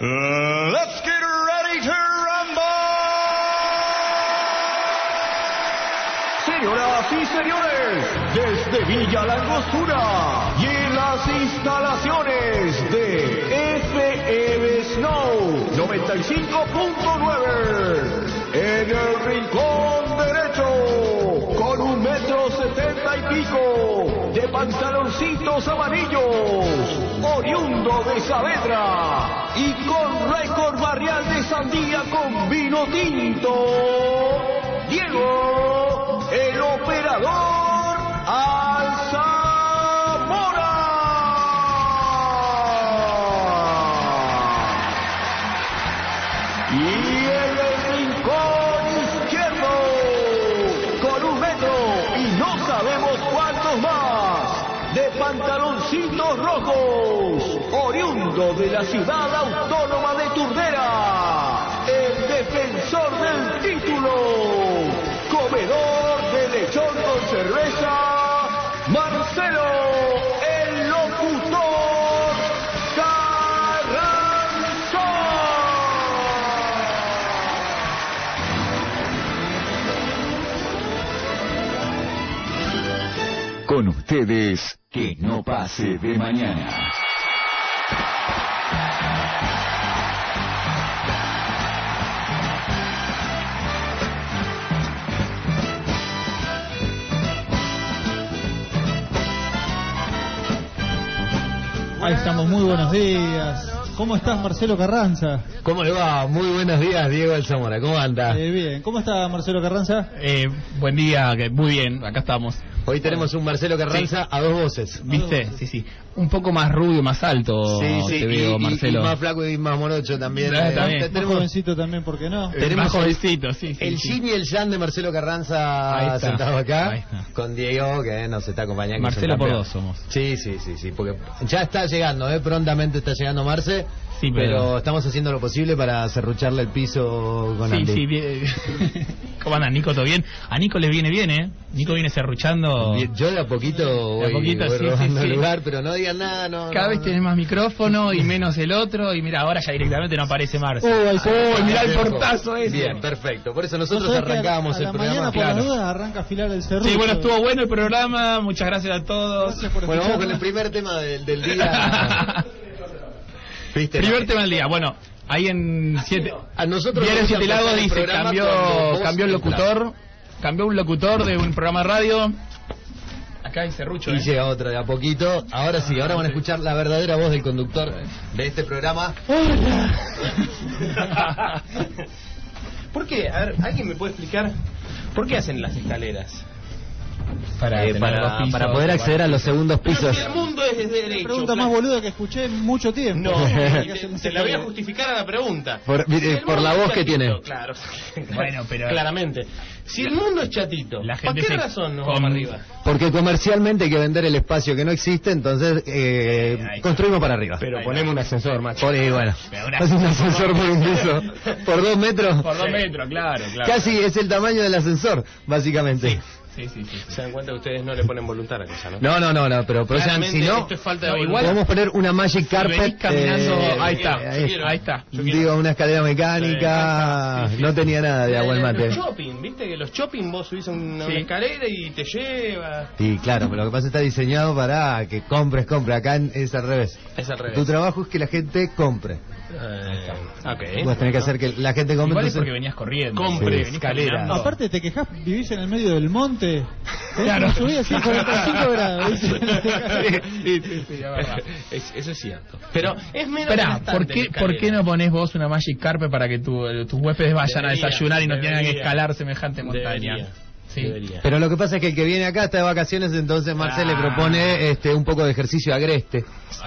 Let's get ready to rumble. Señoras y señores, desde Villa Langostura y en las instalaciones de FM Snow 95.9 en el rincón derecho con un metro setenta y pico pantaloncitos amarillos oriundo de Saavedra y con récord barrial de sandía con vino tinto. Diego el operador de la ciudad autónoma de Turdera, el defensor del título, comedor de lechón con cerveza, Marcelo, el locutor Con ustedes, que no pase de mañana. Ahí estamos, muy buenos días. ¿Cómo estás, Marcelo Carranza? ¿Cómo le va? Muy buenos días, Diego El Zamora. ¿Cómo anda? Eh, bien, ¿cómo está Marcelo Carranza? Eh, buen día, muy bien, acá estamos. Hoy tenemos un Marcelo Carranza a dos voces. ¿Viste? Sí, sí. Un poco más rubio, más alto. Sí, sí, te y, veo, y- Marcelo. y más flaco y más morocho también. Ah, Eh, también. Más tenemos jovencito también, ¿por qué no? Eh, tenemos más el- jovencito, sí, sí. el sí. yin y el yang de Marcelo Carranza sentado acá, Ahí está. con Diego que nos está acompañando. Marcelo por dos somos. Sí, sí, sí, sí, porque ya está llegando, ¿eh? prontamente está llegando Marce, Sí, pero... pero- estamos haciendo lo posible para serrucharle el piso con Sí, Andy. sí, bien. ¿Cómo anda, Nico? ¿Todo bien? A Nico le viene bien, ¿eh? Nico viene Bien, Yo de a poquito voy, De a poquito, voy sí, robando sí, sí. lugar, pero no digan nada, no. Cada no, vez no. tiene más micrófono y menos el otro. Y mira, ahora ya directamente no aparece Marce. Oh, ahí se- Oh, mirá el portazo ese. Bien, perfecto. Por eso ¿No nosotros que a- la el programa. mañana por las Claro. dudas arranca a afilar el cerro. Sí, bueno, estuvo bueno el programa. Muchas gracias a todos. Gracias por Bueno, vamos con el primer tema del, del día. ¿Viste? Primer tema del día. Bueno, ahí en siete. A nosotros Diario Siete Lagos dice programa cambió, cambió el locutor, cambió un locutor de un programa de radio. Acá dice Rucho. Y ¿eh? llega otra de a poquito. Ahora sí, ahora van a escuchar la verdadera voz del conductor de este programa. ¿Por qué? A ver, ¿alguien me puede explicar por qué hacen las escaleras? Para, Eh, para, pisos, para poder acceder a los segundos Pero pisos. si el mundo es desde La derecho. pregunta plan- más boluda que escuché en mucho tiempo. No, ¿Qué te, te la voy a justificar a la pregunta. Por- Si eh, por la voz que tiene. Claro. Bueno, pero- Claramente. Si el mundo es chatito, La ¿por gente qué se razón nos com- vamos arriba? Porque comercialmente hay que vender el espacio que no existe, entonces eh, construimos para arriba. Pero ponemos un ascensor, macho. Por ahí, bueno. Es un ascensor por un piso. Por dos metros. Por dos metros, claro, claro. Casi es el tamaño del ascensor, básicamente. Sí, sí, sí. Se dan cuenta que ustedes no le ponen voluntad a la cosa, ¿no? No, no, no, no, pero, pero o sea, Claramente si no, esto es falta de no, voluntad. igual- podemos poner una magic carpet. venís caminando, eh, ahí está, ahí, quiero. ahí está. Digo, una escalera mecánica, Sí, sí. no tenía nada de agua el Los mate. shopping, ¿viste? Que los shopping vos subís a una, Sí. una escalera y te lleva. Y claro, pero lo que pasa es que está diseñado para que compres, compres. Acá en- es al revés. Es al revés. Tu trabajo es que la gente compre. Eh, ok. Vos tenés que hacer que la gente compre. Igual es porque venías corriendo. Compre, venís escalera. caminando. Aparte te quejas, vivís en el medio del monte. Claro. Subí así 45 grados. Sí, sí, sí, es eso es cierto. Pero es menos Espera, ¿por qué. ¿por qué no pones vos una Magic Carpet para que tu- tus huéspedes vayan a Debería, desayunar y no tengan que debería. escalar semejante montaña? Debería, Sí. debería. Pero lo que pasa es que el que viene acá está de vacaciones, entonces Marcel le Ah. propone este un poco de ejercicio agreste.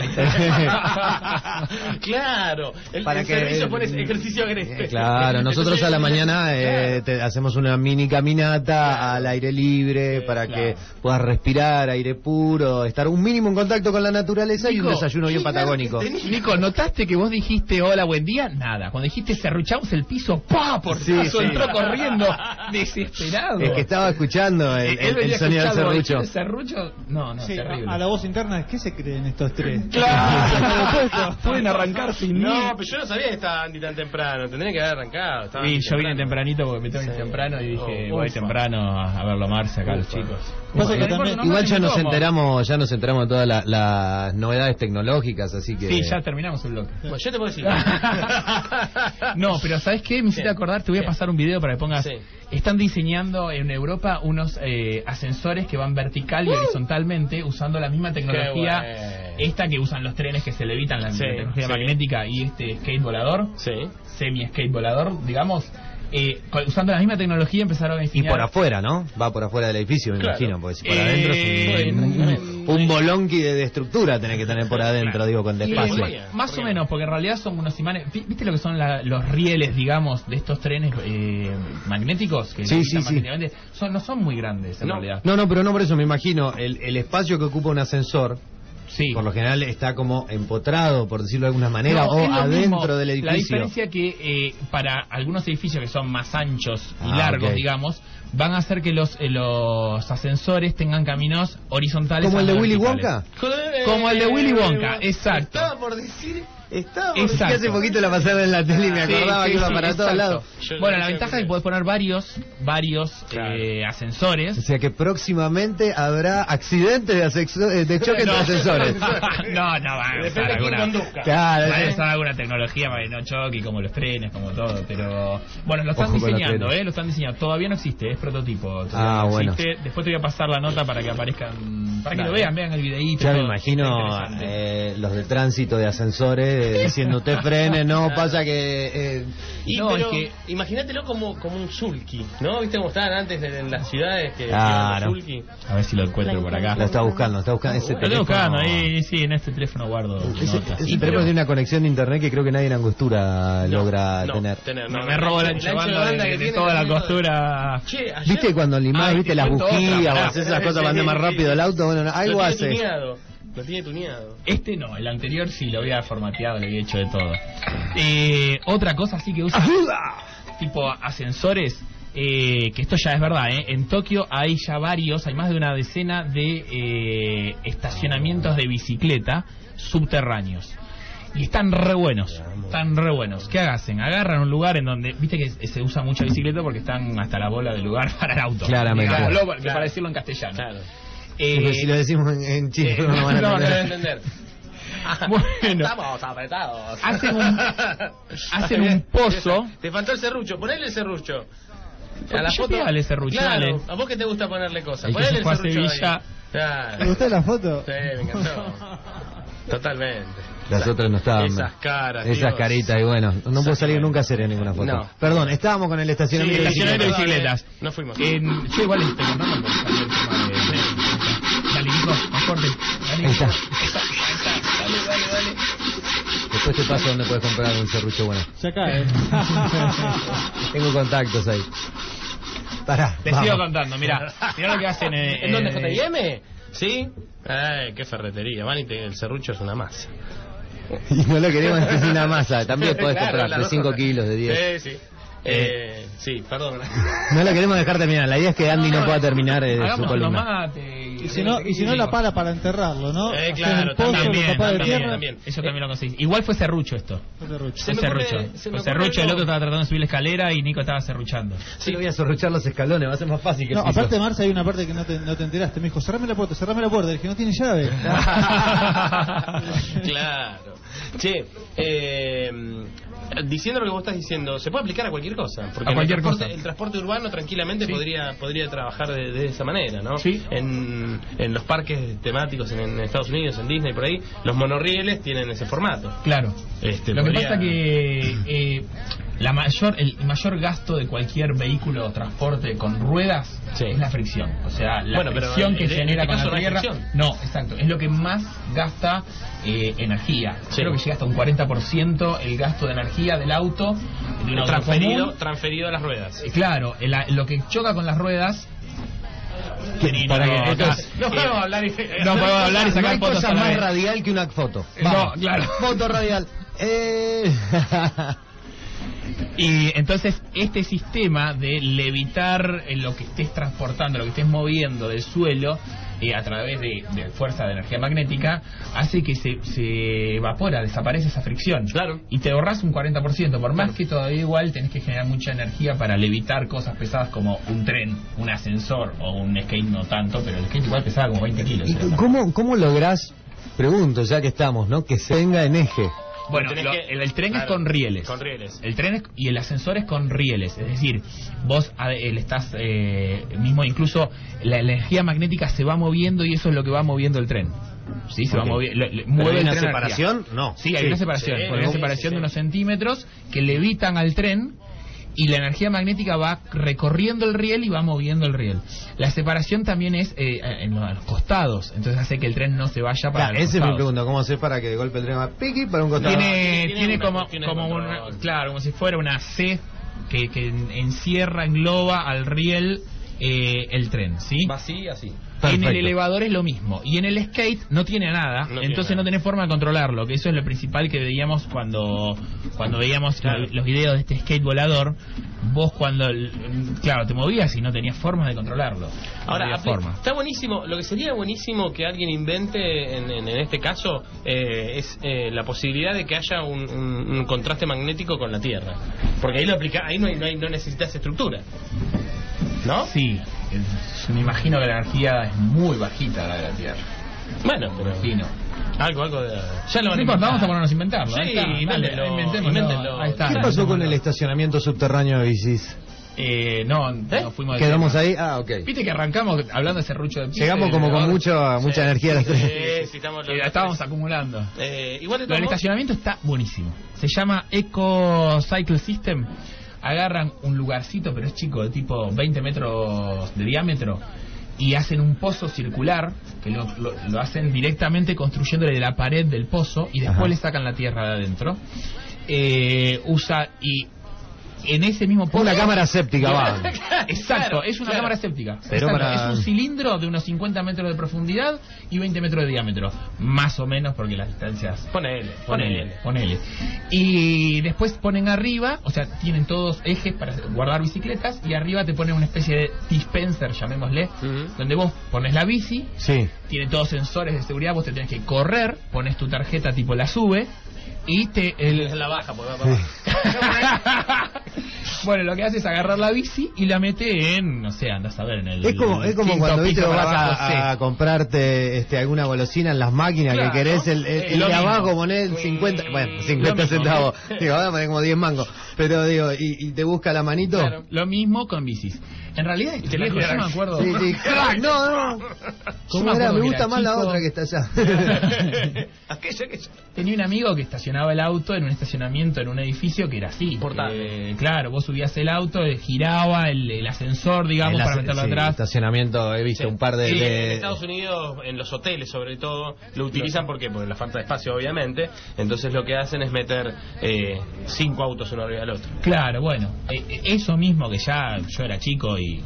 claro, el, Para el que- servicio pones ejercicio agreste. Eh, Claro, nosotros a la mañana eh, te- hacemos una mini caminata al aire libre para que puedas respirar aire puro, estar un mínimo en contacto con la naturaleza y un desayuno bien patagónico. Nico, ¿notaste que vos dijiste hola, buen día? Nada. Cuando dijiste cerruchamos el piso, ¡pa! Por Sí, caso sí. entró corriendo, desesperado. Es que estaba estaba escuchando el, Eh, el- el venía sonido del serrucho. ¿el serrucho? No, no, Sí, terrible. a, la voz interna, ¿qué se creen estos tres? Claro, pueden arrancar sin mí. No, pero yo no sabía que estaba Andy tan temprano. Tendría que haber arrancado. estaba Sí, yo vine tempranito porque me tengo que ir temprano y dije, Oh, voy temprano a verlo a Marce acá a los chicos. Pasa que Bueno, también- no, Igual ya no, nos enteramos, ya nos enteramos de todas la- las novedades tecnológicas, así que Sí, ya terminamos el bloque. Bueno, yo te puedo decir. no, pero ¿sabes qué? Me hiciste acordar, te voy a pasar un video para que pongas. Sí. Están diseñando en Europa unos eh, ascensores que van vertical y horizontalmente usando la misma tecnología, bueno. esta que usan los trenes que se levitan, la, Sí, tecnología sí. magnética y este skate volador, Sí. semi skate volador, digamos. Eh, usando la misma tecnología empezaron a Y diseñar. por afuera, ¿no? Va por afuera del edificio, me Claro. imagino, porque si por Eh, adentro es un, un, un bolonqui de, de estructura tenés que tener por adentro, digo, con Y, despacio. eh, más o menos, porque en realidad son unos imanes. vi- ¿Viste lo que son la- los rieles, digamos, de estos trenes eh, magnéticos? Que Sí, sí, sí. Son, no son muy grandes, en No. realidad. No, no, pero no por eso, me imagino, el, el espacio que ocupa un ascensor, Sí. por lo general está como empotrado, por decirlo de alguna manera, No, o adentro mismo. del La edificio. diferencia que eh, para algunos edificios que son más anchos y Ah, largos, digamos, van a hacer que los, eh, los ascensores tengan caminos horizontales. ¿Como el de Willy. Wonka? Como el de Willy Wonka, exacto. Estaba por decir. Estaba por. Que hace poquito la pasaron en la tele y me acordaba sí, que iba sí, para todos exacto. lados. Yo Bueno, no la ventaja es que puedes poner varios, varios Claro. eh, ascensores. O sea que próximamente habrá accidentes de, asexo- eh, de choque No. entre ascensores. no, no, van a usar alguna. Claro, van a usar alguna tecnología para que no choque, como los trenes, como todo, pero bueno, lo están Ojo diseñando, eh, lo están diseñando. Todavía no existe, es prototipo. todavía Ah, no bueno. existe. Después te voy a pasar la nota para que aparezcan, para que lo vean, vean el videíto. Ya me imagino eh, los de tránsito de ascensores eh, diciendo usted frene, no, pasa que... eh, Y No, pero es que- imagínatelo como, como un sulky, ¿no? ¿Viste cómo estaban antes en, en las ciudades que Claro. sulky? A ver si lo encuentro por acá. lo está buscando, está buscando ese Lo estoy teléfono. buscando, ahí, sí, en este teléfono guardo Ese, notas. ese Sí, teléfono pero- tiene una conexión de internet que creo que nadie en Angostura No, logra no, tener. no, me, me robo el ancho ancho de banda de, de toda la costura. Che, ayer... ¿Viste cuando limás, Ay, viste te las bujías haces esas cosas para andar más rápido el auto? Bueno, algo lo tiene hace. tuneado. Lo tiene tuneado. Este no, el anterior sí lo había formateado, le había hecho de todo. Eh, otra cosa sí que usa tipo ascensores, eh, que esto ya es verdad, ¿eh? en Tokio hay ya varios, hay más de una decena de eh, estacionamientos de bicicleta subterráneos. Y están re buenos, están re buenos. ¿Qué hacen? Agarran un lugar en donde, viste que se usa mucha bicicleta porque están hasta la bola de lugar para el auto. Claramente. Porque Claro. para decirlo en castellano. Claro. Eh, Porque si lo decimos en, en chino eh, no van a no, No entender. debe entender. Bueno. Estamos apretados. Hacen un- hacen un pozo. Te faltó el serrucho. Ponele el serrucho. Porque yo pegale el serrucho, Claro. dale. ¿A vos que te gusta ponerle cosas? Ponele el a serrucho Sevilla. ahí. Claro. ¿Te gustó la foto? Sí, me encantó. Totalmente. Las otras no estaban. Esas caras. Esas Dios. caritas, y bueno, no puedo salir nunca a hacer en ninguna foto. No. Perdón, estábamos con el Sí, estacionamiento de estacionamiento de bicicletas. No fuimos. En- yo igual estoy contando porque salió el tema de. Dale, Nico, más fuerte. Dale, Ahí está. Dale, dale, dale. Después te paso donde puedes comprar un serrucho bueno. Ya cae. Tengo contactos ahí. Pará. Te vamos. sigo contando, mira. Mirá lo que hacen eh, ¿En dónde, eh, JM? ¿Sí? Ay, qué ferretería. Van y te- el serrucho es una masa. Y no lo queremos en una masa. También podés Claro, comprar las de dos 5 cosas. kilos, de 10. Sí, sí. Eh, sí, perdón. No lo queremos dejar terminar. La idea es que Andy no pueda terminar eh, su columna. Y si no, y si no la para para enterrarlo, ¿no? Eh, claro, pozo, también, También, también. Eso también lo conseguís. Igual fue serrucho esto. Fue serrucho. Fue serrucho, el otro estaba tratando de subir la escalera y Nico estaba serruchando. Sí, lo voy a sorruchar los escalones, va a ser más fácil que No, aparte Marce hay una parte que no te, no te enteraste. Me dijo, cerrame la puerta, cerrame la puerta. Le dije, no tiene llave. claro. Che, eh, diciendo lo que vos estás diciendo, se puede aplicar a cualquier cosa. Porque A cualquier el, transporte, cosa. el transporte urbano tranquilamente Sí. podría podría trabajar de, de esa manera, ¿no? Sí. En, en los parques temáticos en, en Estados Unidos, en Disney, por ahí, los monorrieles tienen ese formato. Claro. Este, Lo que pasa que eh, la mayor, el mayor gasto de cualquier vehículo o transporte con ruedas Sí. es la fricción. O sea, la Bueno, fricción en- que en genera este con caso la no tierra. No, exacto. Es lo que más gasta eh, energía. Sí. Creo que llega hasta un 40% el gasto de energía del auto. De un auto transferido, común. transferido a las ruedas. Eh, Claro, lo que choca con las ruedas. Entonces, eh, no podemos hablar y- no podemos hablar y no hay fotos cosa más radial que una foto. No, claro. Foto radial. Eh... Y entonces este sistema de levitar en lo que estés transportando, lo que estés moviendo del suelo eh, a través de, de fuerza de energía magnética hace que se, se evapora, desaparece esa fricción. Claro. Y te ahorras un 40%, por más que todavía igual tenés que generar mucha energía para levitar cosas pesadas como un tren, un ascensor o un skate no tanto, pero el skate igual pesaba como 20 kilos. ¿Y era cómo, cómo lográs, pregunto ya que estamos, ¿no? Que se venga en eje. Bueno, lo- que- el, el tren es con rieles. con rieles. El tren es- y el ascensor es con rieles. Es decir, vos a- el estás eh, mismo, incluso la, energía magnética se va moviendo y eso es lo que va moviendo el tren. Sí, se va moviendo. ¿Pero Mueve hay una separación? energía. No. Sí, hay Sí. una separación. Sí, hay una separación sí, de unos centímetros que levitan al tren y la energía magnética va recorriendo el riel y va moviendo el riel. La separación también es eh, en los, costados, entonces hace que el tren no se vaya para Claro, los esa es mi costados. pregunta. ¿Cómo hacer para que de golpe el tren haga piqui para un costado? Tiene, tiene tiene, una como, como una, claro, como si fuera una C que, que encierra, engloba al riel eh, el tren, ¿sí? Va así, En el elevador es lo mismo. Y en el skate no tiene nada, No tiene entonces nada. no tenés forma de controlarlo, que eso es lo principal que veíamos cuando cuando veíamos Claro. los, los videos de este skate volador. Vos cuando, claro, te movías y no tenías forma de controlarlo. No Ahora, apli- forma. está buenísimo. Lo que sería buenísimo que alguien invente en, en- en este caso eh, es eh, la posibilidad de que haya un, un- un contraste magnético con la Tierra. Porque ahí lo aplica, ahí no, hay- no, hay- no necesitas estructura. ¿No? Sí, es- me imagino que la energía es muy bajita la de la Tierra. Bueno, pero Imagino. algo, algo de. Ya lo van a inventar. vamos a ponernos a inventarlo. Sí, ahí está, dale, invéntenlo, inventémoslo. invéntenlo. Ahí está, ¿Qué pasó con el estacionamiento subterráneo de bicis? Eh, no, no fuimos de ¿Quedamos tema. ahí? Ah, ok. Viste que arrancamos hablando de serrucho de pizza. Llegamos como con mucho, mucha energía las tres. Sí, sí, estamos Eh, estábamos acumulando. Eh, igual modos- estacionamiento está buenísimo. Se llama Eco Cycle System. Agarran un lugarcito, pero es chico, de tipo 20 metros de diámetro, y hacen un pozo circular, que lo, lo- lo hacen directamente construyéndole la pared del pozo, y después Ajá. le sacan la tierra de adentro. Eh, usa y en ese mismo pozo... Una cámara séptica, va. Exacto, Claro, es una claro. cámara séptica. Pero Exacto, para- Es un cilindro de unos 50 metros de profundidad y 20 metros de diámetro. Más o menos porque las distancias... Ponele, Ponele, ponele. Y después ponen arriba, o sea, tienen todos ejes para guardar bicicletas y arriba te ponen una especie de dispenser, llamémosle, donde vos pones la bici, Sí. tiene todos sensores de seguridad, vos te tenés que correr, pones tu tarjeta tipo la sube y te... El, la baja, porque va para abajo. bueno, lo que hace es agarrar la bici y la mete en, no sé, andas a ver, en el. Es como, es como cuando viste vas abajo, a, a comprarte este, alguna golosina en las máquinas Claro. que querés, el, el, Eh, el de mismo. abajo ponés 50, Mm, bueno, lo 50 mismo, centavos, digo, ahora poner como 10 mangos, pero digo, y, y te busca la manito. Claro. Lo mismo con bicis. En realidad, este te yo me acuerdo. Sí, sí, crack, no, no. ¿Cómo me era? gusta era más la otra que está allá. aquella, aquella. Tenía un amigo que estacionaba el auto en un estacionamiento en un edificio que era así. Portable. Eh, claro, vos subías el auto, eh, giraba el, el ascensor, digamos, para meterlo sí, atrás. estacionamiento, he visto Sí. un par de... Sí, de- En Estados Unidos, en los hoteles sobre todo, lo utilizan ¿por qué? Por la falta de espacio, obviamente. Entonces lo que hacen es meter eh, cinco autos uno arriba del otro. Claro, bueno, eh, eh, eso mismo que ya yo era chico y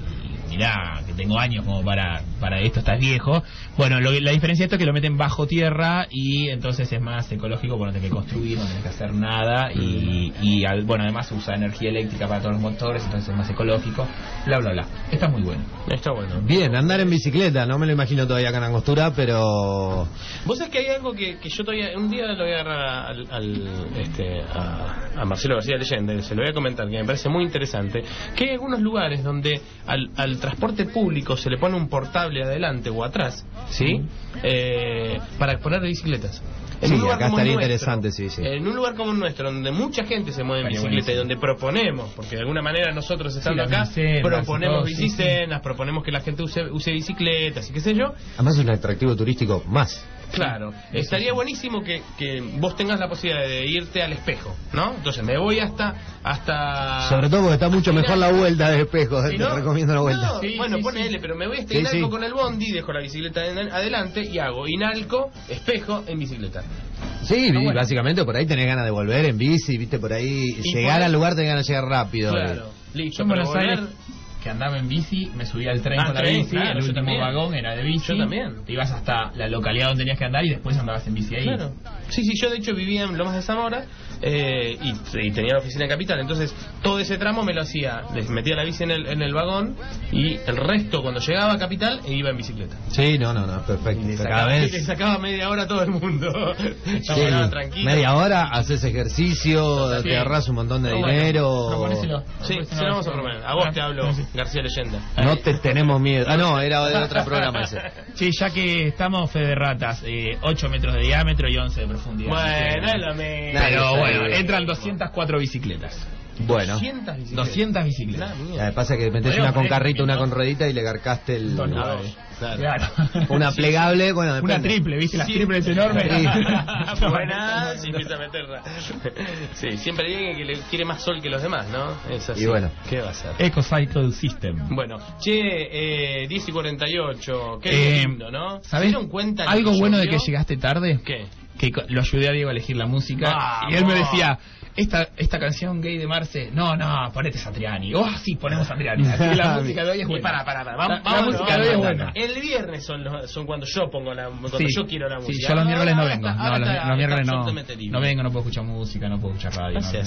mirá, que tengo años como para, para esto, estás viejo. Bueno, lo la diferencia de esto es que lo meten bajo tierra y entonces es más ecológico porque no tenés que construir, no tenés que hacer nada y, y al- bueno, además usa energía eléctrica para todos los motores, entonces es más ecológico, bla, bla, bla. Está muy bueno. Está bueno. Bien, andar en bicicleta, no me lo imagino todavía acá en Angostura, pero... Vos sabés que hay algo que, que yo todavía. Un día lo voy a agarrar al, al, este, a, a Marcelo García Leyenda, se lo voy a comentar, que me parece muy interesante. Que hay algunos lugares donde al, al transporte público se le pone un portable adelante o atrás, ¿sí? Eh, para poner bicicletas. En Sí, un lugar acá como el estaría nuestro, interesante, sí, sí. En un lugar como el nuestro, donde mucha gente se mueve en bicicleta y donde proponemos, porque de alguna manera nosotros estando acá, proponemos todo, sí, sí. bicicenas, proponemos que la gente use, use bicicletas y qué sé yo, Además es un atractivo turístico más. Claro, estaría buenísimo que, que vos tengas la posibilidad de irte al espejo, ¿no? Entonces me voy hasta hasta Sobre todo porque está mucho mejor la vuelta de espejo, te no, recomiendo la vuelta. no, Sí, bueno, sí, ponele, sí. pero me voy hasta Sí, Inalco sí. con el bondi, dejo la bicicleta en- adelante y hago Inalco, espejo en bicicleta. Sí, bueno. básicamente por ahí tenés ganas de volver en bici, viste, por ahí Y llegar por- al lugar tenés ganas de llegar rápido. Claro, listo. Yo en pero volver- que andaba en bici, me subía al tren Ah, con la tren, bici, claro, el yo último también. vagón era de bici. Yo también. Te ibas hasta la localidad donde tenías que andar y después andabas en bici ahí. Claro. Sí, sí, yo de hecho vivía en Lomas de Zamora eh, y, y tenía la oficina en Capital. Entonces, todo ese tramo me lo hacía. Les metía la bici en el, en el vagón y el resto, cuando llegaba a Capital, iba en bicicleta. Sí, no, no, no, perfecto. Le Cada sacaba, vez le sacaba media hora a todo el mundo. sí, tranquilo. media hora, haces ejercicio, Sí. te ahorras un montón de Pero bueno, dinero. Proponéselo. Sí, se lo vamos a proponer. A vos te hablo, García Leyenda. No te tenemos miedo. Ah, no, era de otro programa ese. Sí, ya que estamos fe de ratas, eh, 8 metros de diámetro y 11 de profundidad. Bueno, es lo mismo. Pero Nadie bueno, entran 204 bicicletas. Bueno, 200 bicicletas. 200 bicicletas. La eh, mierda. pasa que metés Podríamos una con poner carrito, una dos. con ruedita y le garcaste el... Dos ver, claro. Claro. Una plegable, bueno, Una depende. triple, ¿viste? Las Sí. triples enormes. Sí. Buenas, y empieza a meterla. Sí, siempre hay alguien que le quiere más sol que los demás, ¿no? Es así. Y bueno. ¿Qué va a ser? EcoCycle System. Bueno, che, eh, 10 y 48, qué Eh, lindo, ¿no? ¿Se ¿Sabés dieron cuenta algo bueno de que llegaste tarde? ¿Qué? Que lo ayudé a Diego a elegir la música y él me decía, esta, esta canción gay de Marce, no, no, ponete Satriani. Oh, sí, ponemos Satriani. Así que la música de hoy es Y buena. para, para, para. La- Vamos, la vamos, música de hoy es buena. El viernes son, los, son cuando yo pongo la cuando Sí. yo quiero la Sí, música. yo los miércoles no vengo. No, los, está- los miércoles no. No vengo, no puedo escuchar música, no puedo escuchar radio. No no, así,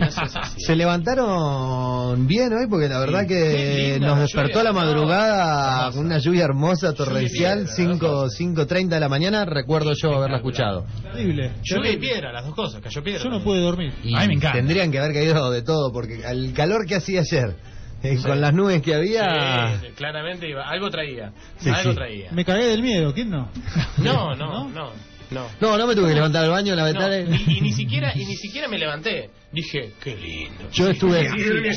no seas así. Se levantaron bien hoy porque la verdad que linda nos la despertó lluvia, la madrugada ¿no? con una lluvia hermosa torrencial, piedra, 5, 5.30 de la mañana, recuerdo yo haberla escuchado. Terrible. Lluvia y piedra, las dos cosas, cayó piedra. Yo no pude dormir. Y A mí me encanta. tendrían que haber caído de todo porque el calor que hacía ayer, eh, con las nubes que había... Sí, claramente iba, algo traía. Sí, algo sí. traía. Me cagué del miedo, ¿quién no? No, no, no, no. No, no me tuve que levantar del baño, la No, ventana... y, y ni siquiera y ni siquiera me levanté. Dije, qué lindo. Yo estuve...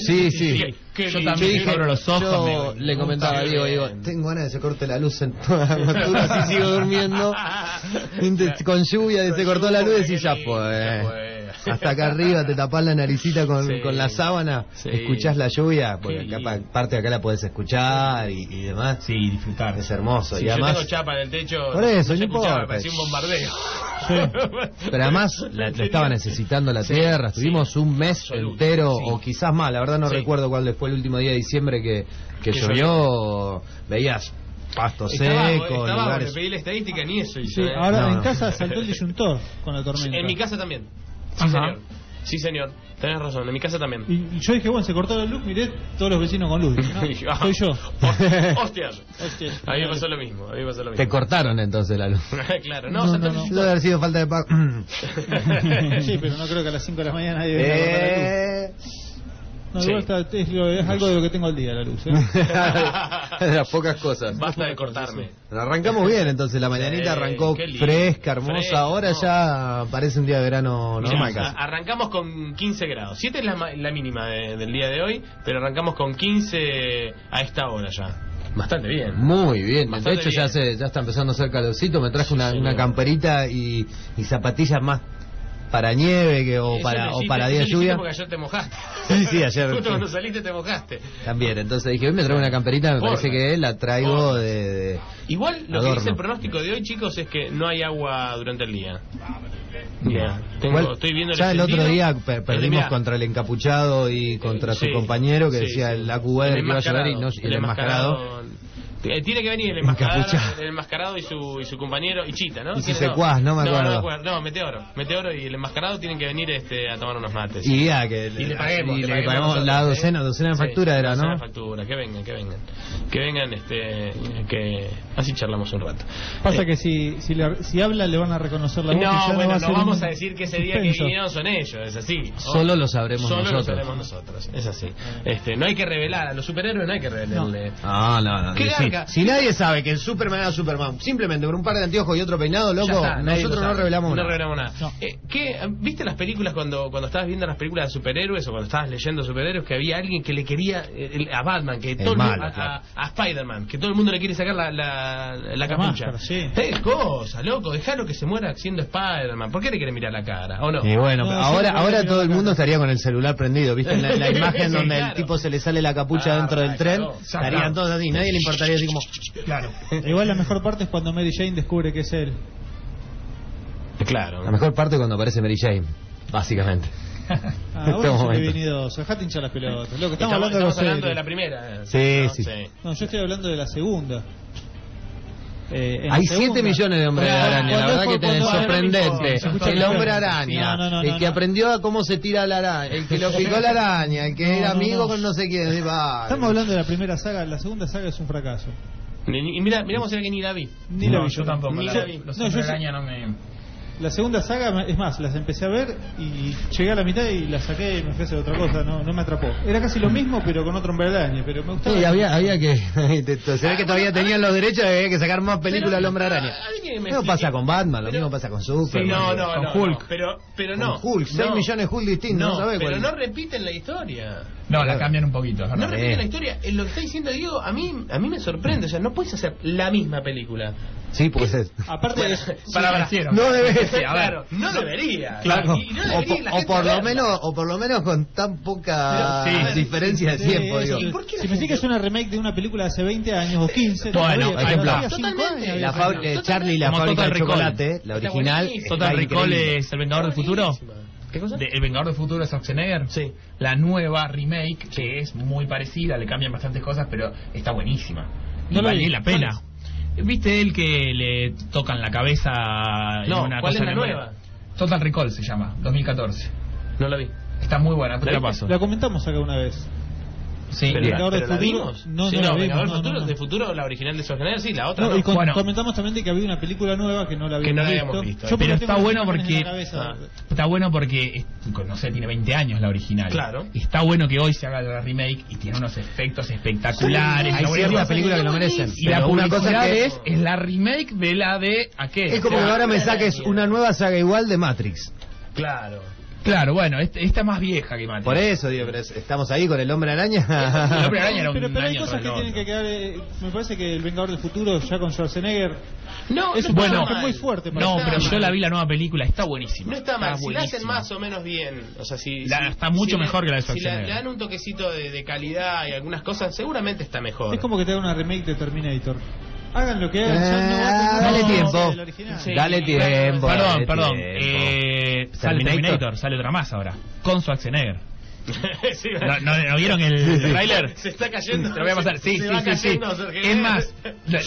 Sí, sí. Qué Yo lindo. también dije, abro los ojos. yo me- le comentaba a Qué Diego, digo, bien. tengo ganas de que se corte la luz en toda la montura, así sigo durmiendo. Con lluvia, se cortó la luz y ya fue. Hasta acá arriba te tapás la naricita con, Sí. con la sábana, Sí. escuchás la lluvia, porque acá parte de acá la podés escuchar y, y demás. Sí, disfrutar. Es hermoso. Y yo además, tengo chapa en el techo. Por eso, no importa. Parecía un bombardeo. pero además la, la estaba necesitando la Sí, tierra. sí. Estuvimos un mes Absoluto, entero, sí. o quizás más, la verdad no Sí. recuerdo cuál fue el último día de diciembre que, que, Que llovió. Veías pasto Estaba, seco, estaba, le lugares. pedí la estadística ni eso Sí. ¿eh? ahora No, en no. casa saltó el disyuntor con la tormenta. En mi casa también. Sí, Ajá. señor. Sí, señor. Tenés razón, en mi casa también. Y, y yo dije, bueno, se cortó la luz, miré todos los vecinos con luz. Dije, no, soy yo. Hostias. Hostia. A mí me pasó lo mismo. A mí me pasó lo mismo. Te cortaron entonces la luz. claro, no, No, saltó no, no. Debe haber sido falta de pago. sí, pero no creo que a las 5 de la mañana nadie venga a cortar la luz. No, Sí. igual está- es, lo- es algo de lo que tengo al día la luz. ¿eh? de las pocas cosas. Basta de cortarme. Arrancamos bien, entonces la mañanita arrancó fresca, hermosa. Fresca, Ahora no. ya parece un día de verano Mirá, normal casi. arrancamos con 15 grados. 7 es la, ma- la mínima de- del día de hoy, pero arrancamos con 15 a esta hora ya. Bastante bien. Muy bien, de hecho ya se ya está empezando a hacer calorcito, me traje una, Sí, una señor. camperita y, y zapatillas más para nieve que, o Eso para o para día lluvia. Porque ayer te mojaste. Sí, sí, ayer, Justo cuando saliste te mojaste. También, entonces dije, hoy me traigo una camperita, me Porra. parece que la traigo de, de- Igual lo que dice el pronóstico de hoy, chicos, es que no hay agua durante el día. Tengo, Igual, estoy viendo ya el otro día per- perdimos contra el encapuchado y contra Sí, su compañero que sí, decía el AQR que iba a llover y, no, y el enmascarado. Eh, Tiene que venir el enmascarado, el enmascarado y su, y su compañero, y Chita, ¿no? Y ¿Quién Secuaz, no me No, me acuerdo. No, Meteoro. Meteoro y el enmascarado tienen que venir este, a tomar unos mates. Y ya, que Y le paguemos, y le le paguemos pagamos la nosotros, docena, ¿eh? docena de Sí, factura era, docena ¿no? de factura, que vengan, que vengan. Que vengan, este, que así charlamos un rato. Pasa Eh, que si, si, le- si habla le van a reconocer la voz. no, bueno, va no ser vamos un a decir que ese día que vinieron son ellos, es así. Solo lo sabremos Solo lo nosotros. sabremos nosotros, es así. Este, no hay que revelar, a los superhéroes no hay que revelarle. Ah, no, no. ¿Qué Si, nadie sabe que el Superman era Superman, simplemente por un par de anteojos y otro peinado, loco, está, nosotros lo no revelamos No nada. revelamos nada. No. Eh, ¿qué, ¿Viste las películas cuando, cuando estabas viendo las películas de superhéroes o cuando estabas leyendo superhéroes que había alguien que le quería eh, el- a Batman, que todo el malo, mundo- a, claro. a- a Spider-Man, que todo el mundo le quiere sacar la, la, la capucha? máscara, sí. Es cosa, loco, dejalo que se muera siendo Spider-Man. ¿Por qué le quiere mirar la cara? ¿O no? Y bueno, No, ahora, ahora todo el mundo estaría con el celular prendido, ¿viste? En la, la imagen Sí, donde el tipo se le sale la capucha Ah, dentro del tren, claro. estarían todos así, nadie le importaría así como... Claro. Igual la mejor parte es cuando Mary Jane descubre que es él. Claro. La mejor parte cuando aparece Mary Jane, básicamente. Ah, En bueno, este venido. Dejate hinchar las pelotas. Loco, estamos, Estamos, hablando de estamos algo hablando de serio. la primera. Sí, ¿no? sí. No, yo estoy hablando de la segunda. Eh, Hay segunda- 7 millones de hombres Cuando- araña, la verdad es que tenés sorprendente. El hombre araña, No, no, no, el que no. aprendió a cómo se tira la araña, el que lo picó la araña, el que No, era amigo no. con no sé quién. va. Estamos hablando de la primera saga, la segunda saga es un fracaso. Y mira, miramos que ni la vi. Ni la vi yo tampoco. Ni la- vi. Los No, araña no me... La segunda saga, es más, las empecé a ver y llegué a la mitad y la saqué y me fui a hacer otra cosa, no, no me atrapó. Era casi lo mismo, pero con otro hombre araña, pero me gustaba. Sí, había, había que. Se ve que todavía tenían los derechos de que había que sacar más películas al hombre araña. explique. pasa con Batman, lo Pero- mismo pasa con Sí, Superman. no, no, Con no, Hulk. no, pero, pero Con no. Hulk, 6 no. millones de Hulk distintos, no, No, sabés pero cuál. no repiten la historia. No, la cambian un poquito. No repiten la historia. Lo que está diciendo Diego, a mí, a mí me sorprende. O sea, no puedes hacer la misma película. Sí, porque es. Aparte, es- Para Sí. No debe Sí, ser. a ver. Claro, no debería. Claro. Y no O, debería por lo menos, o por lo menos con tan poca Pero sí. diferencia de tiempo, digo. ¿Y por qué la si me que es una remake de una película de hace 20 años o 15, Bueno, ejemplo, totalmente. años, La Bueno, fábrica de totalmente. Charlie y la Como fábrica de Total Recall. chocolate, la original. Total Recall es El Vengador del Futuro. ¿Qué cosa? De- el Vengador del Futuro de Schwarzenegger. Sí. La nueva remake, que es muy parecida, le cambian bastantes cosas, pero está buenísima. Y No la vale vi. la pena. ¿Viste él que le tocan la cabeza en No, una ¿cuál cosa es la el- nueva? Total Recall se llama, 2014. No la vi. Está muy buena, te ¿La la paso. La comentamos acá una vez. Sí, Pero. Vengador del la Futuro, no, sí, no no, Vengador del Futuro, no, no. de Futuro, la original de Schwarzenegger, sí, la otra No, no. y con- Bueno. comentamos también de que había una película nueva que no la habíamos Que no la visto. habíamos visto. Yo Pero está bueno porque- cabeza. Ah. Está bueno porque, no sé, tiene 20 años la original. Claro. Está bueno que hoy se haga la remake y tiene unos efectos espectaculares. Hay Está ciertas películas que lo merecen. Y la una publicidad cosa que es, es la remake de la de aquel. Es como que ahora me saques una nueva saga igual de Matrix. Claro. Claro, bueno, este- esta es más vieja que Matrix. Por eso, digo, pero es- estamos ahí con el hombre araña. El hombre araña era un pero, pero hay año cosas que el tienen que quedar. eh, me parece que el Vengador del Futuro, ya con Schwarzenegger, No, es no un está personaje mal. muy fuerte. para No, pero yo la vi la nueva película, está buenísima. No está mal, si la hacen buenísima. más o menos bien, o sea, si... La- si- está mucho si le- mejor que la de Si le, Schwarzenegger. le dan un toquecito de, de calidad y algunas cosas, seguramente está mejor. Es como que te hagan una remake de Terminator. Hagan lo que hagan, Ah, dale tiempo. Sí. Dale tiempo. Perdón, dale perdón. tiempo. Eh, sale Terminator. Terminator, sale otra más ahora. Con Schwarzenegger. Sí, ¿No, no, ¿no vieron el Sí, sí. tráiler? Se está cayendo. Te lo voy a pasar. Sí, Se sí, sí, sí. cayendo, Sergio. Es más,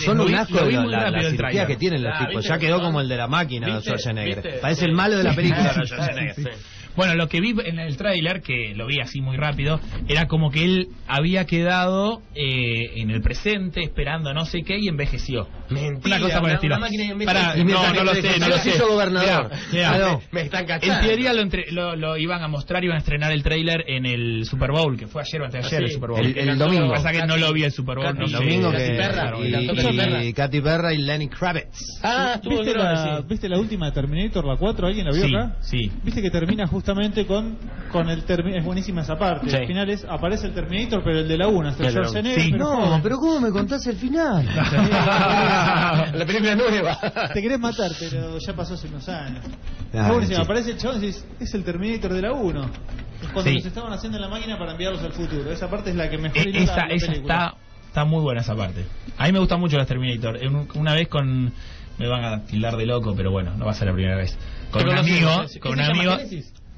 Son un asco vi la, la, la que tienen los Ah, tipos. ¿viste Ya que quedó como el de la máquina de ¿Viste? Schwarzenegger. ¿Viste? Parece Sí. el malo de la película. Bueno, lo que vi en el tráiler, que lo vi así muy rápido, era como que él había quedado eh, en el presente esperando no sé qué y envejeció. Mentira, Una cosa por el estilo. Y no, no que lo sé, no lo "Yo sé. soy gobernador". Mirá, mirá. Ah, no. Me están En cachando. teoría lo, entre- lo, lo iban a mostrar, iban a estrenar el tráiler en el Super Bowl, que fue ayer o antes de ayer Ah, el sí. Super Bowl. El- el domingo. Lo que pasa es que no lo vi el Super Bowl. Katy- no El sé. domingo Katy que. Perra, y, y y Katy Perra y Lenny Kravitz. Ah, ¿Viste la. ¿Viste la última de Terminator, la 4? ¿Alguien la vio Sí, acá? sí. Viste que termina justamente con, con el Terminator. Es buenísima esa parte. Sí. Al final es, aparece el Terminator, pero el de la 1, hasta El Schwarzenegger. Sí. pero No, pero ¿cómo me contás el final? La película nueva. Te querés matar, pero ya pasó hace unos años. Buenísimo. sí. Aparece el chabón y dices, es el Terminator de la 1. Es cuando Sí. los estaban haciendo en la máquina para enviarlos al futuro. Esa parte es la que mejor E- esa la esa película. está, está muy buena esa parte. A mí me gusta mucho las Terminator. Una vez con... Me van a tildar de loco, pero bueno, no va a ser la primera vez. Con un amigo, con ¿Qué un amigo...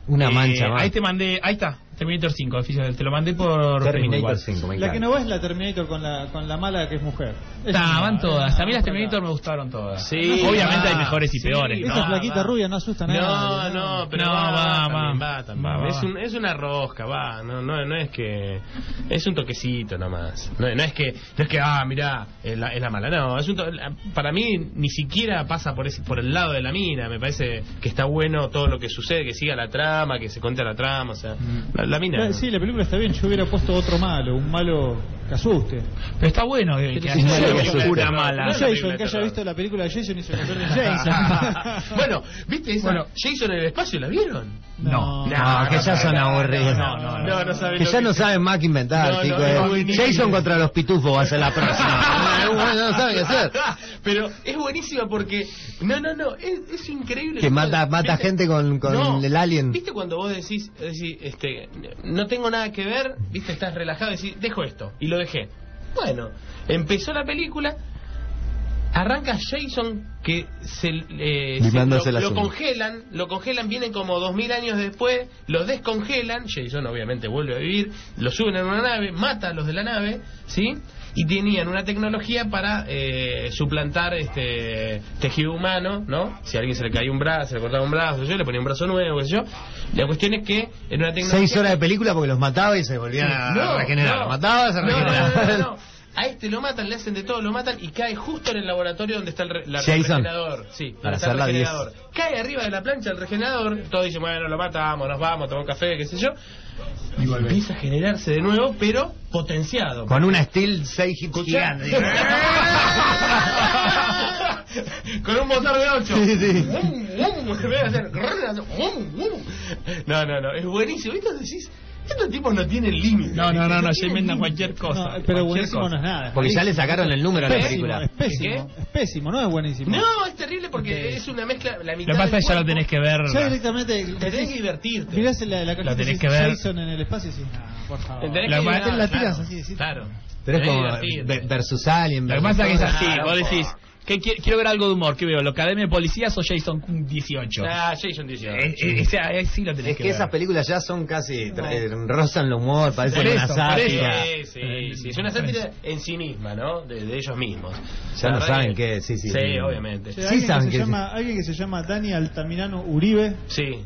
Una Eh, mancha más. Ahí te mandé, ahí está, Terminator 5, oficial, te lo mandé por Terminator Facebook, 5, me La que no va es la Terminator con la, con la mala que es mujer. No van va, todas. A mí las. Terminator me gustaron todas. Sí, Obviamente va. hay mejores y Sí, peores, Esa flaquita va. rubia no asusta a nadie. No, no, pero No, va, va, va, también, va. va, también. Va, va, Es, va. un, es una rosca, va, no, no, no es que es un toquecito nomás. No, no es que no es que ah, mirá, es la, es la mala, no, es un to- la- para mí ni siquiera pasa por ese, por el lado de la mina, me parece que está bueno todo lo que sucede, que siga la trama, que se cuente la trama, o sea, la, Sí, la película está bien. Yo hubiera puesto otro malo, un malo que asuste. Pero está bueno que, haya una mala. No Jason, que de haya visto la película de Jason y se en Jason. bueno, ¿viste esa? Bueno. Jason en el espacio, ¿la vieron? No. No, que ya son aburridos. no, no, No, no saben Que ya no saben más que inventar, chicos. eh. Jason contra los pitufos va a ser la próxima. Bueno, no saben qué hacer. Pero es buenísima porque. No, no, no. Es, es increíble. Que mata- mata gente con- con el alien. ¿Viste cuando vos decís, decís, este, no tengo nada que ver? ¿Viste? Estás relajado y decís, dejo esto. Y lo dejé. Bueno, empezó la película. Arranca Jason que se, eh, se- lo, lo congelan, lo congelan, vienen como dos mil años después, lo descongelan, Jason obviamente vuelve a vivir, lo suben en una nave, mata a los de la nave, ¿sí? Y tenían una tecnología para eh, suplantar este tejido humano, ¿no? Si a alguien se le caía un brazo, se le cortaba un brazo, yo le ponía un brazo nuevo, qué sé yo. La cuestión es que en una tecnología... Seis horas de película porque los mataba y se volvían a regenerar. Los mataba, se no, no, A este lo matan, le hacen de todo, lo matan y cae justo en el laboratorio donde está el, re- la- el Jason. regenerador. Sí, Para está el hacer la regenerador. Cae arriba de la plancha el regenerador, todos dicen, bueno, lo matamos, nos vamos, tomamos café, qué sé yo. Y empieza a generarse de nuevo, pero potenciado. Con una Steel 6 hits Escuchá. gigante. Con un motor de 8. Sí, sí. No, no, no, es buenísimo. ¿Viste? Decís, estos tipos no tienen límite. No, no, no, no, se inventan cualquier cosa. No, cualquier pero buenísimo cosa. no es nada. Porque ya le sacaron el número a la película. es pésimo, es pésimo, no es buenísimo. No, es terrible porque es una mezcla. La Lo mitad que pasa es que ya lo tenés que ver. Ya directamente Te tenés que divertirte. mirás la, la Lo tenés que ver. Jason en el espacio y decís, no, por favor. La tiras claro, así. Claro. Pero es como versus Alien. Lo que versus pasa es que es así, vos decís, ¿qué, qui- quiero ver algo de humor, ¿qué veo? ¿Lo Academia de Policías o Jason 18? Ah, Jason 18. Eh, eh, o sea, eh, sí lo tenés Es que ver. esas películas ya son casi, tra- eh, rozan el humor, parecen Por una eso, sátira. Sí, sí, sí. Es una sátira en sí misma, ¿no? De, de ellos mismos. Ya La no saben que- qué, sí, sí. Sí, sí. obviamente. Sí, Sí alguien, saben que se que- llama, alguien que se llama Dani Altamirano Uribe Sí.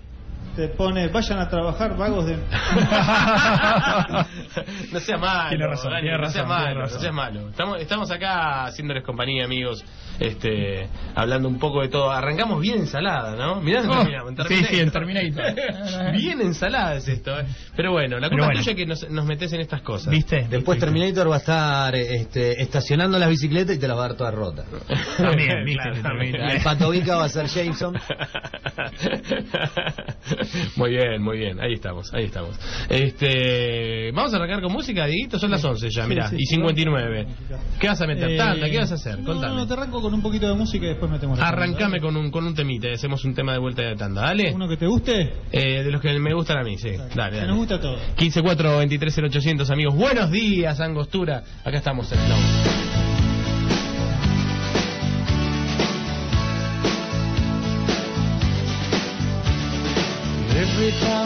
te pone, vayan a trabajar vagos de... no sea malo, Tiene razón, Dani, tiene no sea malo, tiene no sea malo. Estamos, estamos acá haciéndoles compañía, amigos, este, hablando un poco de todo. Arrancamos bien ensalada, ¿no? Mirá, Oh, terminamos, en sí, sí, en Terminator. bien ensalada es esto, ¿eh? Pero bueno, la culpa bueno. es tuya que nos, nos metes en estas cosas. ¿Viste? Después Terminator va a estar este, estacionando las bicicletas y te las va a dar todas rotas. También, ¿viste? Claro, También. El patovica va a ser Jason. muy bien, muy bien. Ahí estamos, ahí estamos. Este, vamos a arrancar con música, Dieguito. Son las 11 ya, mirá, sí, y sí, 59. vamos a ¿Qué vas a meter? Eh, Tanda, ¿qué vas a hacer? No, Contame. no, te arranco con un poquito de música y después metemos la Arrancame tanda, con un, con un temita hacemos un tema de vuelta de tanda. ¿dale? ¿Uno que te guste? Eh, de los que me gustan a mí, sí. Dale, Que dale. nos gusta todo. 154 23 0800 amigos. Buenos días, Angostura. Acá estamos en Flow. Every time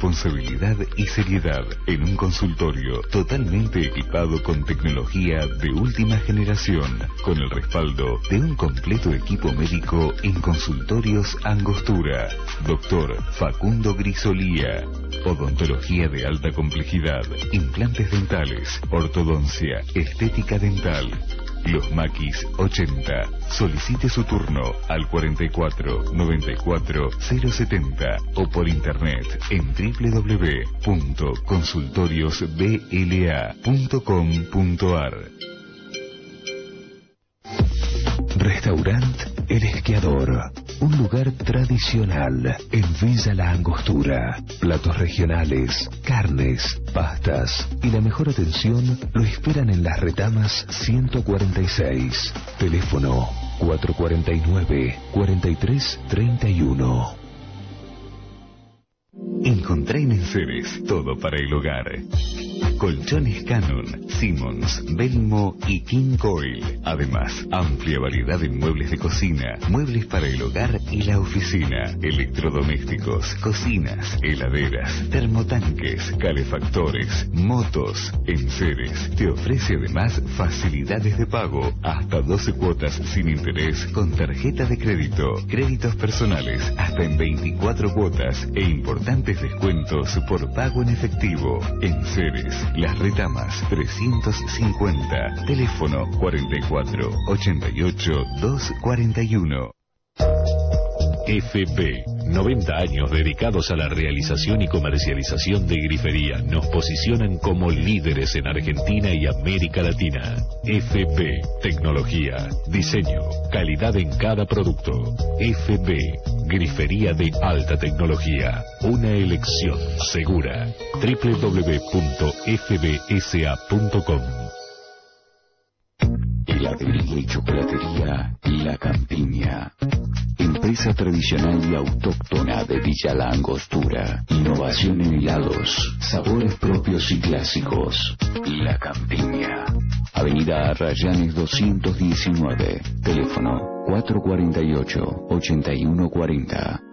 responsabilidad y seriedad en un consultorio totalmente equipado con tecnología de última generación, con el respaldo de un completo equipo médico en consultorios Angostura. Doctor Facundo Grisolía. Odontología de alta complejidad, implantes dentales, ortodoncia, estética dental. Los Maquis 80. Solicite su turno al 44 94 070 o por internet en www.consultoriosbla.com.ar. Restaurant El Esquiador, un lugar tradicional en Villa La Angostura. Platos regionales, carnes, pastas y la mejor atención lo esperan en las retamas 146. Teléfono 449-4331. Encontré en Enceres todo para el hogar. Colchones Canon, Simmons, Belmo y King Coil. Además, amplia variedad de muebles de cocina, muebles para el hogar y la oficina, electrodomésticos, cocinas, heladeras, termotanques, calefactores, motos. Enceres te ofrece además facilidades de pago, hasta 12 cuotas sin interés con tarjeta de crédito, créditos personales hasta en 24 cuotas e importantes descuentos por pago en efectivo. Enceres, Las Retamas 350, teléfono 44 88 241. FB, 90 años dedicados a la realización y comercialización de grifería, nos posicionan como líderes en Argentina y América Latina. FB, tecnología, diseño, calidad en cada producto. FB, grifería de alta tecnología, una elección segura. www.fbsa.com Heladería y chocolatería La Campiña. Empresa tradicional y autóctona de Villa La Angostura. Innovación en helados, sabores propios y clásicos. La Campiña. Avenida Arrayanes 219. Teléfono 448-8140.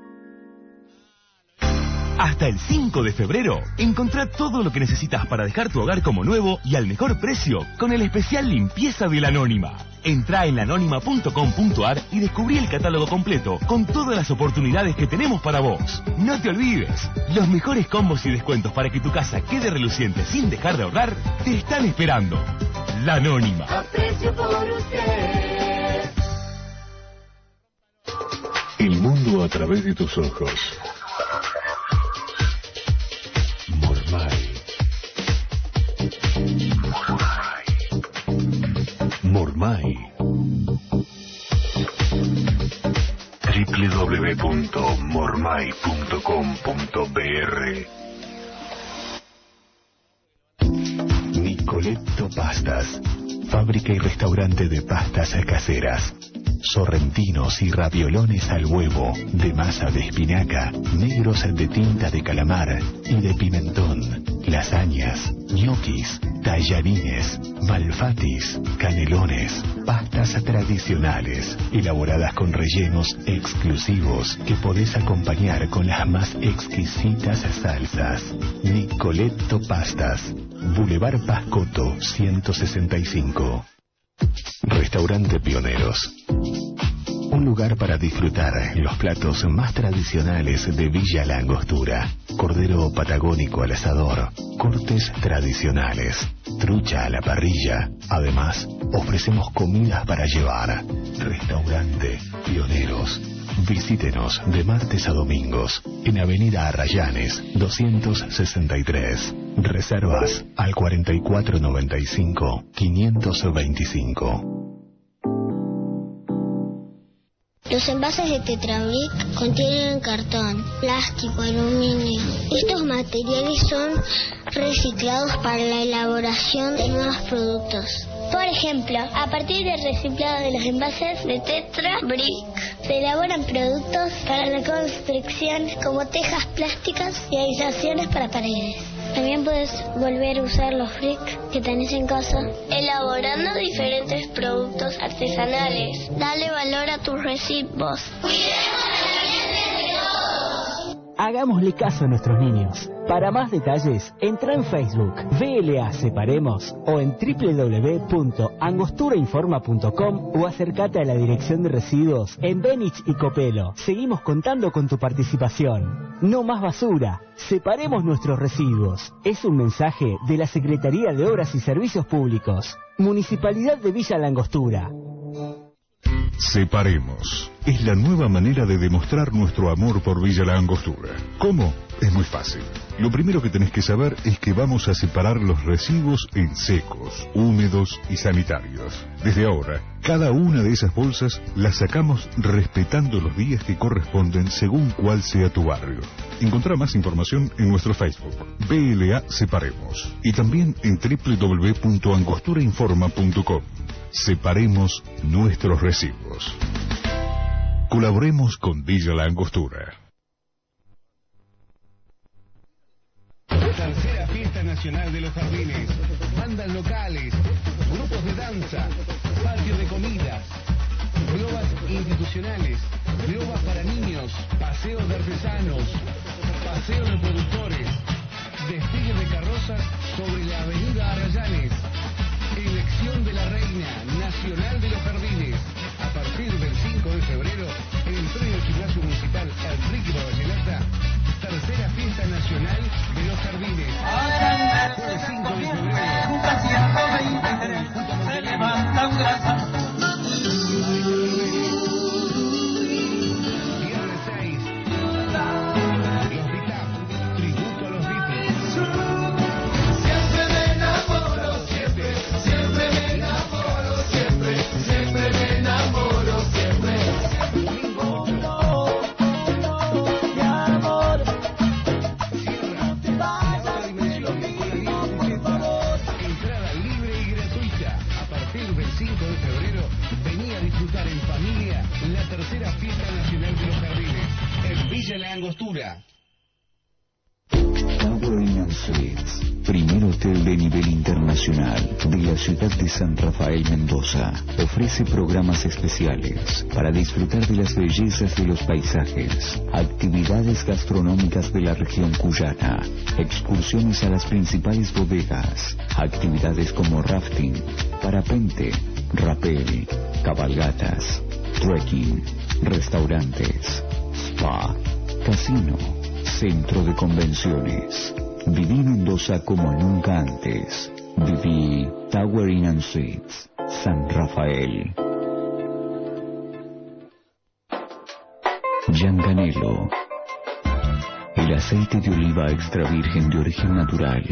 Hasta el 5 de febrero, encontrá todo lo que necesitas para dejar tu hogar como nuevo y al mejor precio con el especial limpieza de la Anónima. Entrá en lanónima.com.ar y descubrí el catálogo completo con todas las oportunidades que tenemos para vos. No te olvides, los mejores combos y descuentos para que tu casa quede reluciente sin dejar de ahorrar te están esperando. La Anónima. Aprecio por usted. El mundo a través de tus ojos. Mormai. www.mormai.com.br Nicoletto Pastas. Fábrica y restaurante de pastas caseras. Sorrentinos y raviolones al huevo, de masa de espinaca, negros de tinta de calamar y de pimentón, lasañas, ñoquis, tallarines, malfatis, canelones, pastas tradicionales, elaboradas con rellenos exclusivos que podés acompañar con las más exquisitas salsas. Nicoletto Pastas, Boulevard Pascoto 165. Restaurante Pioneros. Un lugar para disfrutar los platos más tradicionales de Villa La Angostura. Cordero patagónico al asador, cortes tradicionales, trucha a la parrilla. Además, ofrecemos comidas para llevar. Restaurante Pioneros. Visítenos de martes a domingos en Avenida Arrayanes 263. Reservas al 4495 525. Los envases de Tetrabric contienen cartón, plástico, aluminio. Estos materiales son reciclados para la elaboración de nuevos productos. Por ejemplo, a partir del reciclado de los envases de Tetra Brick, se elaboran productos para la construcción como tejas plásticas y aislaciones para paredes. También puedes volver a usar los bricks que tenés en casa, elaborando diferentes productos artesanales. Dale valor a tus residuos. Hagámosle caso a nuestros niños. Para más detalles, entra en Facebook, VLA Separemos o en www.angosturainforma.com o acércate a la dirección de residuos en Benich y Copelo. Seguimos contando con tu participación. No más basura. Separemos nuestros residuos. Es un mensaje de la Secretaría de Obras y Servicios Públicos. Municipalidad de Villa Langostura. Separemos. Es la nueva manera de demostrar nuestro amor por Villa La Angostura. ¿Cómo? Es muy fácil. Lo primero que tenés que saber es que vamos a separar los residuos en secos, húmedos y sanitarios. Desde ahora, cada una de esas bolsas las sacamos respetando los días que corresponden según cuál sea tu barrio. Encontrá más información en nuestro Facebook, BLA Separemos, y también en www.angosturainforma.com. Separemos nuestros residuos. Colaboremos con Villa La Angostura. Tercera Fiesta Nacional de los Jardines. Bandas locales, grupos de danza, patio de comidas, globas institucionales, globas para niños, paseos de artesanos, paseos de productores, desfiles de carrozas sobre la avenida Arrayanes, elección de la reina nacional de los jardines. A partir del 5 de febrero, en el predio gimnasio municipal Enrique Baballenata, tercera fiesta nacional de los jardines. Jueves 5 de Viernes Villa La Angostura. Tower Suites, primer hotel de nivel internacional de la ciudad de San Rafael Mendoza, ofrece programas especiales para disfrutar de las bellezas de los paisajes, actividades gastronómicas de la región cuyana, excursiones a las principales bodegas, actividades como rafting, parapente, rappel, cabalgatas, trekking, restaurantes, spa, casino, Centro de Convenciones. Viví Mendoza como nunca antes. Viví Tower Inn and Suites, San Rafael. Yanganelo. El aceite de oliva extra virgen de origen natural,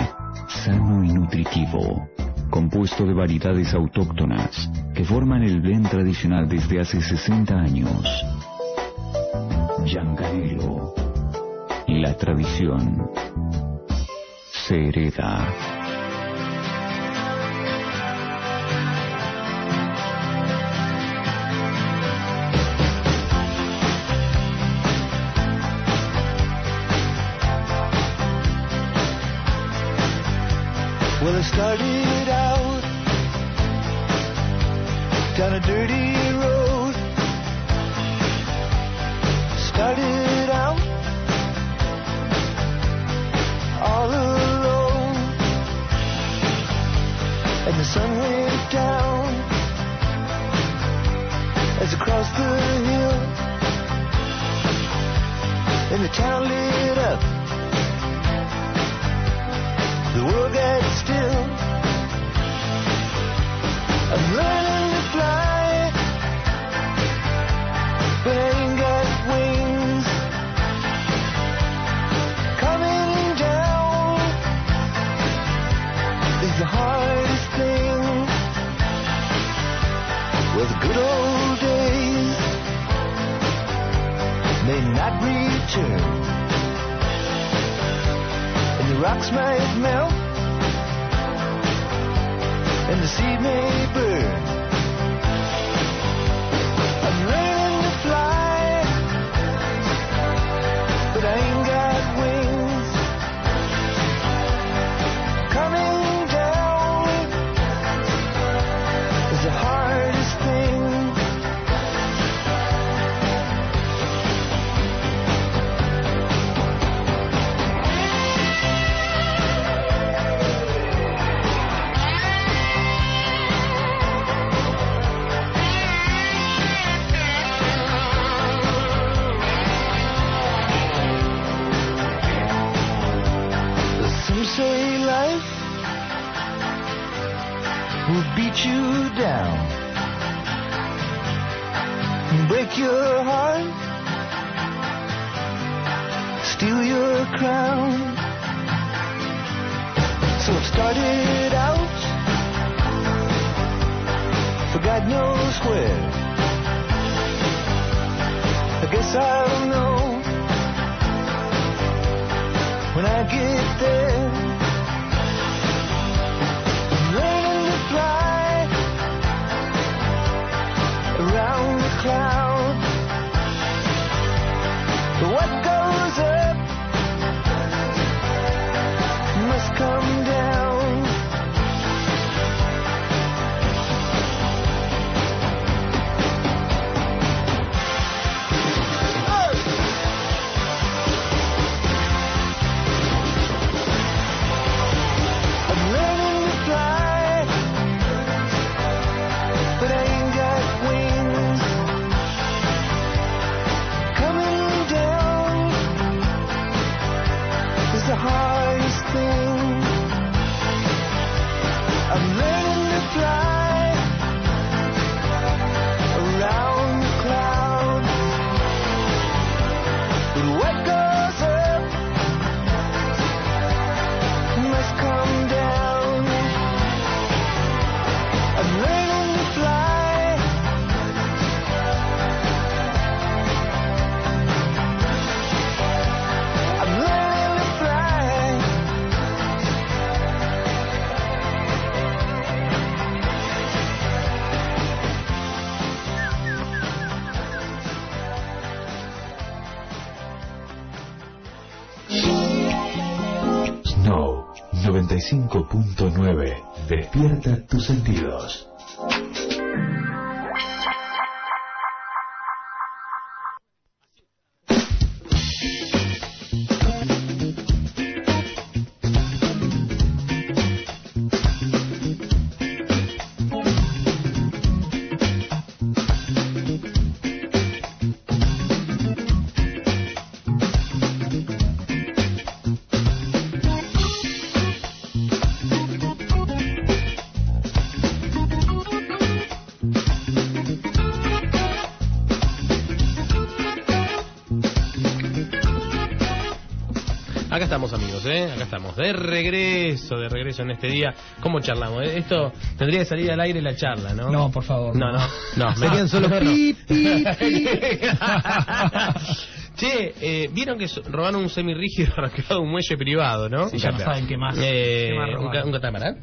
sano y nutritivo, compuesto de variedades autóctonas que forman el blend tradicional desde hace 60 años. Yanganelo. La tradición se hereda. Out a dirty road. And the sun went down as I crossed the hill, and the town lit up. The world got still. I'm learning to fly, The good old days. May not return. And the rocks might melt, and the sea may burn. Knows where. I guess I'll know when I get there. Snow 95.9. Despierta tus sentidos. Estamos ¿eh? Acá estamos, de regreso, de regreso en este día. ¿Cómo charlamos? eh? Esto tendría que salir al aire la charla, ¿no? No, por favor. No, no, no. Serían no, solo no, no. pi, pi, pi. Che, eh, vieron que robaron un semirrígido arrancado un muelle privado, ¿no? Sí, ya no saben qué más. Eh, qué más un, ca- un catamarán.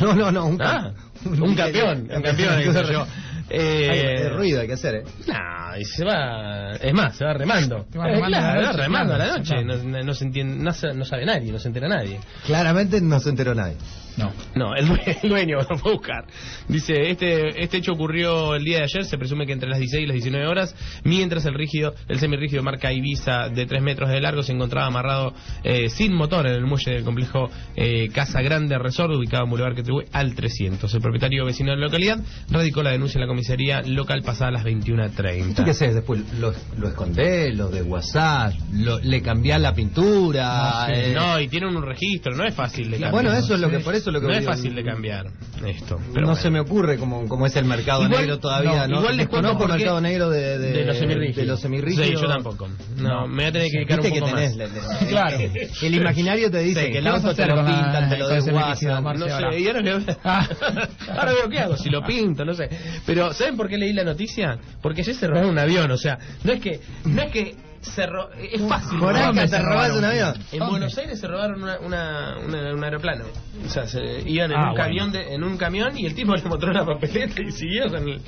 No, no, no, un, Ah, un campeón, un campeón. Eh, Hay ruido hay que hacer, ¿eh? No, y se va. Es más, se va remando. Se va Eh, remando a la claro, noche, remando a la noche. No, se entiende, no, no sabe nadie, no se entera nadie. Claramente no se enteró nadie. No. No, el, due- el dueño lo fue a buscar. Dice, este, este hecho ocurrió el día de ayer, se presume que entre las 16 y las 19 horas, mientras el rígido, el semirrígido marca Ibiza de 3 metros de largo se encontraba amarrado eh, sin motor en el muelle del complejo eh, Casa Grande Resort, ubicado en Boulevard que atribuye al 300. El propietario vecino de la localidad radicó la denuncia en la comisaría local pasada a las ¿Tú qué 21.30. haces después? ¿Lo, lo escondés? ¿Lo de WhatsApp? Lo, ¿Le cambiás la pintura? eh, No, y tiene un registro, no es fácil de cambiar. bueno, eso es lo que, por eso es lo que No es digo, fácil de cambiar esto. no Pero bueno. se me ocurre cómo, cómo es el mercado Igual- negro todavía, no, ¿no? igual les el mercado negro de, de, de los semirrígidos. de los semirrígidos. Sí, yo tampoco. No, me voy a tener que dedicar un que poco tenés, más. le- le- Claro. El imaginario te dice Sí, que el ¿qué vas a auto te lo pintan, te lo. Marce, No sé, ahora? y ahora, veo- ahora veo qué hago, si lo pinto, no sé. Pero, ¿saben por qué leí la noticia? Porque ayer se robaron un avión, o sea, no es que, no es que se ro- es fácil. ¿te robás un avión? En Buenos Aires se robaron una, una, una- un aeroplano. O sea, se iban en Ah, un bueno. camión de, en un camión y el tipo le mostró una papeleta y siguió con el.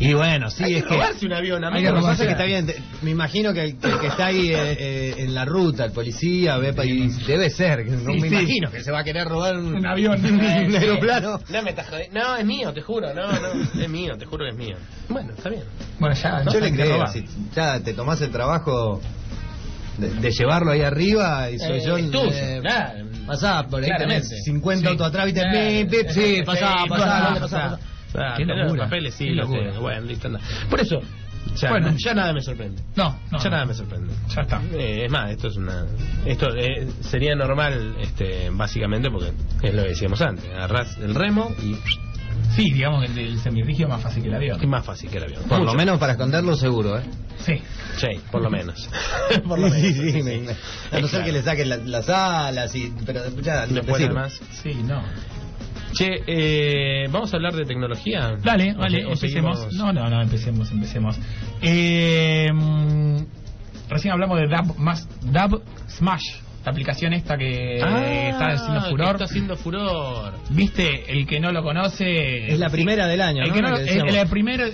Y bueno, sí, Hay es que que... robarse un avión, Hay amigo. que no robarse que está bien. te- Me imagino que el que, el que está ahí eh, eh, en la ruta, el policía, ve y debe ser. que No Sí, me sí. imagino que se va a querer robar un, Un avión. un Eh, aeroplano. No, me estás jodiendo. No, es mío, te juro. No, no, es mío, te juro que es mío. Bueno, está bien. Bueno, ya. ¿no? Yo le Hay que creo, si ya te tomás el trabajo de, de llevarlo ahí arriba y soy Eh, yo. es tuyo, eh, claro. pasá, por ahí tenés 50 Sí. autos atrás, viste, Claro. sí, pasá, pasá, pasá, pasá. pasá. Ah, Qué pero locura, los papeles sí, lo sé. Bueno, listo, anda. Por eso, sea, Bueno. ya nada me sorprende. No, no. ya no. nada me sorprende. Ya está. Eh, es más, esto es una. Esto eh, sería normal, este, básicamente, porque es lo que decíamos antes. Agarrás el remo y Sí, digamos que el, el semirrígido es más fácil que el avión. es más fácil que el avión. Por lo menos para esconderlo seguro, ¿eh? Sí. Sí, por lo menos. por lo menos. sí, sí, me- sí. me- a Es no ser claro. que le saquen la- las alas y pero ya no sirve. además. Sí, no. Che, eh, ¿vamos a hablar de tecnología? Dale, ¿O vale, empecemos. seguimos? No, no, no, empecemos, empecemos. Eh, recién hablamos de Dab, más, Dab Smash, la aplicación esta que Ah, está haciendo furor. Está haciendo furor. Viste, el que no lo conoce. Es la primera del año, El, ¿no? que no La lo- que el, decíamos. el primero.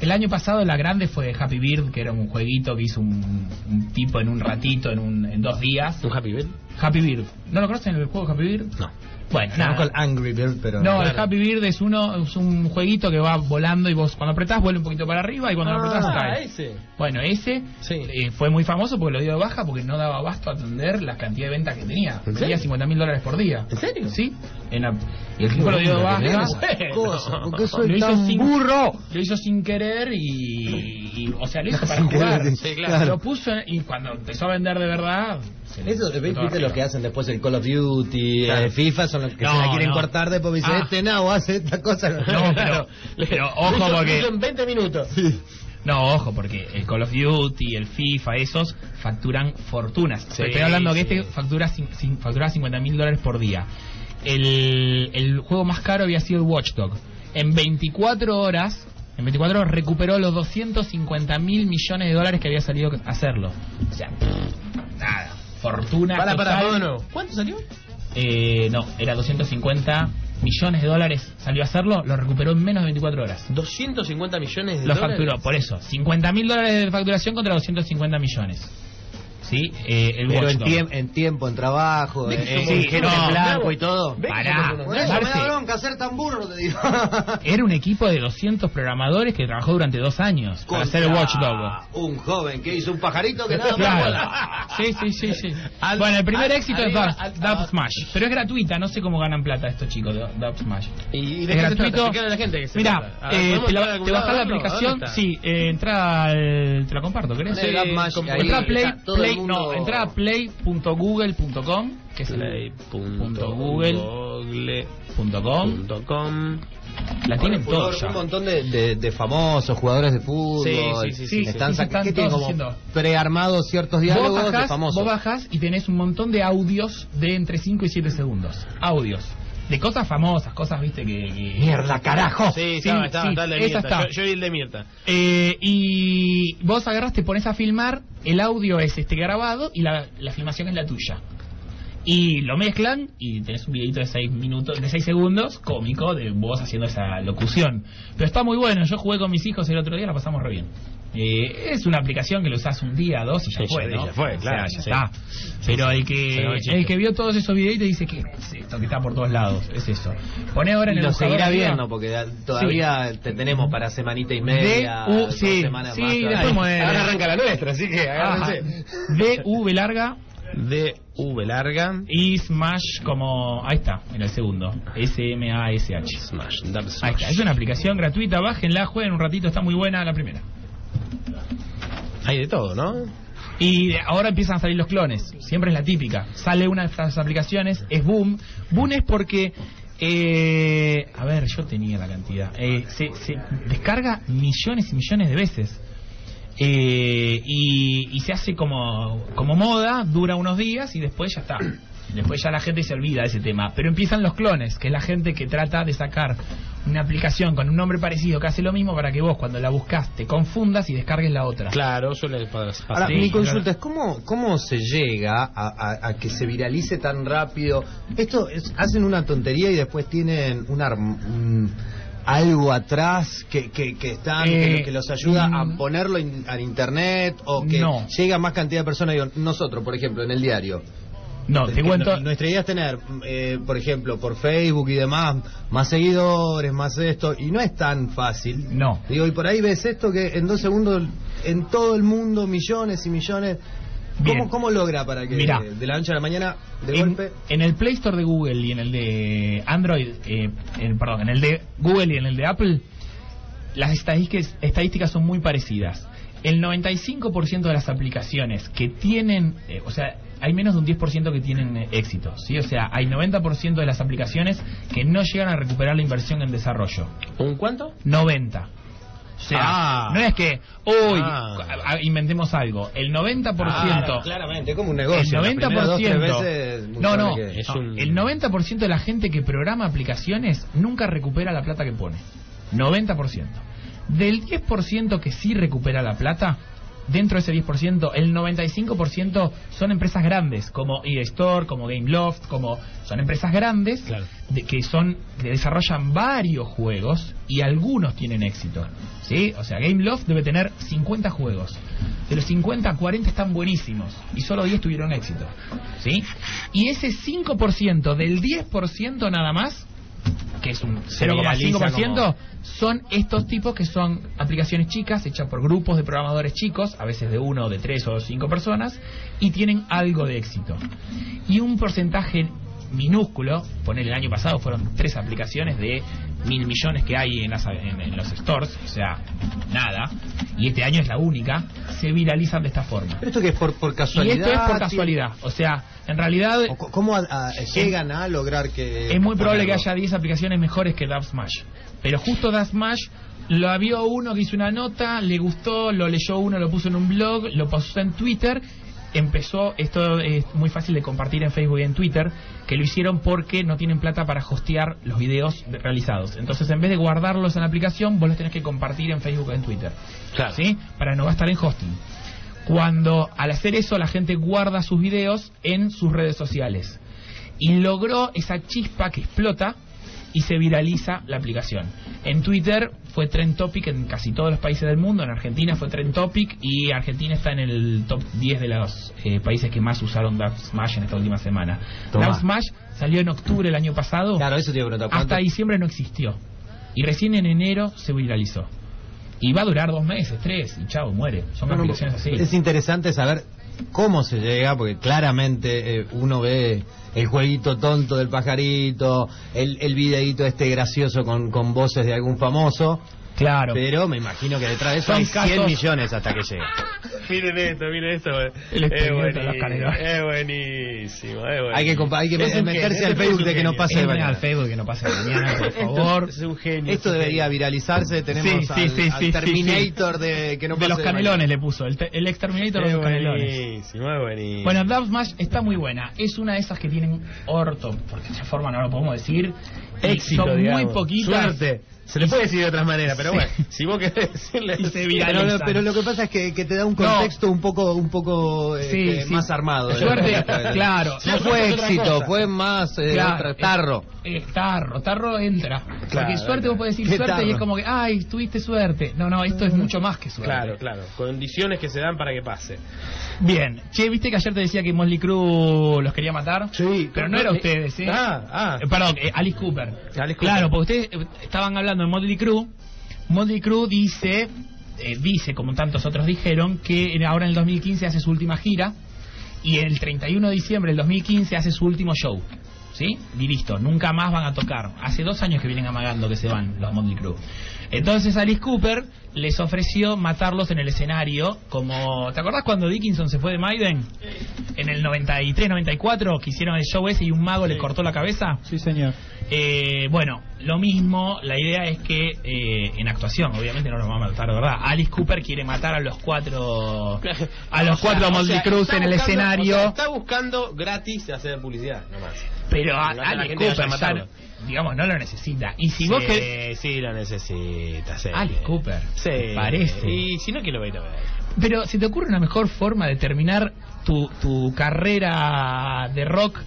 El año pasado la grande fue Happy Bird, que era un jueguito que hizo un, un tipo en un ratito, en, un, en dos días. ¿Un Happy Bird? Happy Bird. ¿No lo conocen el juego Happy Bird? No. Bueno, nada. el Angry Bird, pero No, el. Happy Bird es uno es un jueguito que va volando y vos cuando apretás vuelve un poquito para arriba y cuando lo apretás Ah, cae. ese. Bueno, ese Sí. eh, fue muy famoso porque lo dio de baja porque no daba abasto a atender la cantidad de ventas que tenía. ¿En Tenía serio? 50 mil dólares por día. ¿En serio? Sí. En la- y el tipo lo dio de baja. Bueno. Cosa, ¿por qué soy Lo hizo tan sin- burro? Lo hizo sin querer y, y- o sea, lo hizo para jugar. sí, claro. Lo puso en- y cuando empezó a vender de verdad. Eso, fue ¿viste los que hacen después el Call of Duty, Claro. eh, FIFA? Son los que No, se la quieren no. cortar después. Dice, Ah. este no, hace esta cosa. No, pero, pero ojo Lo hizo- porque... lo en 20 minutos. No, ojo, porque el Call of Duty, el FIFA, esos facturan fortunas. Sí, Estoy hablando que este factura, factura 50 mil dólares por día. El, el juego más caro había sido el Watchdog. En 24 horas, en 24 horas recuperó los 250 mil millones de dólares que había salido a hacerlo. O sea, pff, nada, fortuna Para, para, total. nuevo. ¿Cuánto salió? Eh, no, era 250 millones de dólares salió a hacerlo, lo recuperó en menos de 24 horas. 250 millones de Lo dólares. facturó, por eso. 50 mil dólares de facturación contra 250 millones. ¿Sí? Eh, el Pero en, tiemp- en tiempo, en trabajo, ¿Ves en, que en somos- gente no, en blanco y todo. ¿Ves que Pará. eso me da bronca ser tan burro, te digo. Era un equipo de 200 programadores que trabajó durante dos años para hacer el Contra Watchdog. Un joven que hizo un pajarito que nada más Claro. vuela. Sí, sí, sí, sí. Al- bueno, el primer al- éxito arriba, es al- Dub, Smash. Pero es gratuita, no sé cómo ganan plata estos chicos de Dub Smash. ¿Y de Es se gratuito. Explícale a la gente que se Mira. Ah, eh, ¿podemos te, la, bajás la aplicación. Sí, eh, entra al. Te la comparto, ¿querés? Entra play, play- mundo- no, entra a play.google.com, que es el punto google Google punto com. punto com. La tienen Furor, todos. Un montón de, de- de famosos, jugadores de fútbol. Sí, sí, sí, sí, Están, sí. sac- Están ¿qué tienen todos como haciendo. prearmados ciertos Vos diálogos de bajás, famosos. vos bajás y tenés un montón de audios de entre 5 y 7 segundos. Audios. De cosas famosas, cosas, viste, que... que- Mierda, carajo. Sí, Sí, estaba, estaba, sí, está el de esa Mirta. está. Yo, yo vi el de Mirta. Eh, y vos agarras, te pones a filmar, el audio es este grabado y la, la filmación es la tuya. Y lo mezclan y tenés un videito de 6 minutos, de 6 segundos, cómico, de vos haciendo esa locución. Pero está muy bueno, yo jugué con mis hijos el otro día, la pasamos re bien. Eh, es una aplicación que lo usás un día, dos y ya Sí, fue, ya- ¿no? ya fue, O claro, sea, ya sí. está. Pero el que, el que vio todos esos videitos dice que es esto que está por todos lados, es eso. Poné ahora en Y el lo seguirá viendo porque da- todavía te tenemos para semanita y media. Sí, semanas más. Ahora arranca la nuestra, así que agárrense. D, B larga D, V larga. y Smash como... Ahí está, en el segundo. S-M-A-S-H. Smash, Ahí está, es una aplicación gratuita, bájenla, jueguen un ratito, está muy buena la primera. Hay de todo, ¿no? Y de- ahora empiezan a salir los clones, siempre es la típica. Sale una de estas aplicaciones, es Boom. Boom es porque... eh, a ver, yo tenía la cantidad. Eh, se, se descarga millones y millones de veces. Eh, y, y se hace como, como moda, dura unos días y después ya está. Después ya la gente se olvida de ese tema. Pero empiezan los clones, que es la gente que trata de sacar una aplicación con un nombre parecido que hace lo mismo para que vos cuando la buscas te confundas y descargues la otra. Claro, suele pasar. Ahora, Sí, mi claro. consulta es cómo, cómo se llega a, a- a que se viralice tan rápido. Esto es- hacen una tontería y después tienen un, arm- un- algo atrás que, que, que están Eh, que, que los ayuda a mm, ponerlo in- al internet o que No. llega más cantidad de personas. Digo, nosotros, por ejemplo, en el diario. No, te cuento. nu- Nuestra idea es tener, eh, por ejemplo, por Facebook y demás, más seguidores, más esto, y no es tan fácil. No. Digo, y por ahí ves esto que en dos segundos, en todo el mundo, millones y millones. Bien. ¿Cómo, ¿Cómo logra para que Mirá. de la noche a la mañana, de en, golpe? en el Play Store de Google y en el de Android, eh, en- perdón, en el de Google y en el de Apple, las estadísticas, estadísticas son muy parecidas. El 95% de las aplicaciones que tienen, eh, o sea, hay menos de un 10% que tienen eh, éxito, ¿sí? O sea, hay 90% de las aplicaciones que no llegan a recuperar la inversión en desarrollo. ¿Un cuánto? 90. O sea, Ah. no es que, uy, Ah. inventemos algo. El 90%. Claro, claramente, es como un negocio. El Las 90%. primeras dos, tres veces, muy no, no. que- no, El 90% de la gente que programa aplicaciones nunca recupera la plata que pone. 90%. Del 10% que sí recupera la plata, dentro de ese 10%, el 95% son empresas grandes, como EA Store, como Gameloft, como son empresas grandes de- que son que desarrollan varios juegos y algunos tienen éxito. ¿Sí? O sea, Gameloft debe tener 50 juegos. De los 50, 40 están buenísimos y solo 10 tuvieron éxito. ¿Sí? Y ese 5% del 10% nada más que es un Se 0,5%, viraliza son estos tipos que son aplicaciones chicas hechas por grupos de programadores chicos, a veces de uno, de tres o cinco personas, y tienen algo de éxito. Y un porcentaje minúsculo, poner el año pasado fueron tres aplicaciones de mil millones que hay en, las- en- en los stores, o sea, nada, y este año es la única, se viralizan de esta forma. Pero esto que es por, por Y casualidad. esto es por casualidad, o sea, en realidad... ¿Cómo a- a- llegan a lograr que.? Es muy probable que haya 10 aplicaciones mejores que Dub Smash. Pero justo Dub Smash lo vio uno que hizo una nota, le gustó, lo leyó uno, lo puso en un blog, lo pasó en Twitter. Empezó, esto es muy fácil de compartir en Facebook y en Twitter, que lo hicieron porque no tienen plata para hostear los videos de- realizados. Entonces, en vez de guardarlos en la aplicación, vos los tenés que compartir en Facebook o en Twitter. ¿Sí? Para no gastar en hosting. Cuando al hacer eso la gente guarda sus videos en sus redes sociales y logró esa chispa que explota y se viraliza la aplicación. En Twitter fue trend topic en casi todos los países del mundo, en Argentina fue trend topic y Argentina está en el top 10 de los eh, países que más usaron Dub Smash en esta última semana. Dub Smash salió en octubre el año pasado. Claro, eso te iba a preguntar. ¿cuánto- Hasta diciembre no existió. Y recién en enero se viralizó. Y va a durar dos meses, tres, y chao, muere. Son aplicaciones así. Es interesante saber cómo se llega, porque claramente eh, uno ve el jueguito tonto del pajarito, el, el este gracioso con, con voces de algún famoso. Claro. Pero me imagino que detrás de eso Son hay 100 casos- millones hasta que llega. Miren esto, miren esto. eh. El es, de los buenísimo, es buenísimo, es buenísimo. Hay que, hay que meterse genio, al este Facebook de que no pase de mañana. al Facebook que no pase de mañana, por favor. Es un genio. Esto debería genio. viralizarse. Tenemos Sí, sí, al, sí, al sí, Terminator de que no de pase los mañana. canelones le puso, el, el exterminator de los canelones. buenísimo, es buenísimo. Bueno, Dub Smash está muy buena. Es una de esas que tienen orto, porque de esa forma no lo podemos decir. Éxito, Son digamos. muy poquitas. Suerte. Se le puede decir de otra manera, pero Sí. bueno, si vos querés decirle... Y se Pero, pero lo que pasa es que, que te da un contexto un poco un poco Sí, este, sí. más armado. Suerte, claro. No Suerte fue éxito, cosa. fue más eh, Claro, otra- tarro. Eh, eh, tarro, tarro entra. Porque Claro, suerte vos podés decir ¿Qué suerte y es como que, ay, tuviste suerte. No, no, esto es mucho más que suerte. Claro, claro. Condiciones que se dan para que pase. Bien. Che, viste que ayer te decía que Mosley Crue los quería matar. Sí, Pero no era ustedes, ¿eh? Ah, ah. Eh, Perdón, eh, Alice Cooper. Alice Cooper. Claro, porque ustedes eh, estaban hablando de Motley Crue. Motley Crue dice, eh, dice, como tantos otros dijeron, que ahora en el 2015 hace su última gira y el 31 de diciembre del 2015 hace su último show. ¿Sí? Y listo, nunca más van a tocar. Hace dos años que vienen amagando que se van los Motley Crue. Entonces Alice Cooper les ofreció matarlos en el escenario, como... ¿Te acordás cuando Dickinson se fue de Maiden? En el 93-94, que hicieron el show ese y un mago le cortó la cabeza. Sí, señor. Eh, bueno, lo mismo, la idea es que eh, en actuación, obviamente no nos va a matar, ¿verdad? Alice Cooper quiere matar a los cuatro a los O sea, cuatro o sea, está en el escenario, o sea, está buscando gratis hacer publicidad, nomás. pero a, Igual que la Alice a Cooper ya, digamos no lo necesita. Y si sí, vos querés sí lo necesita, sí. Alice Cooper, Sí. parece. Y si no, que lo va a ir a ver. Pero si te ocurre una mejor forma de terminar tu, tu carrera de rock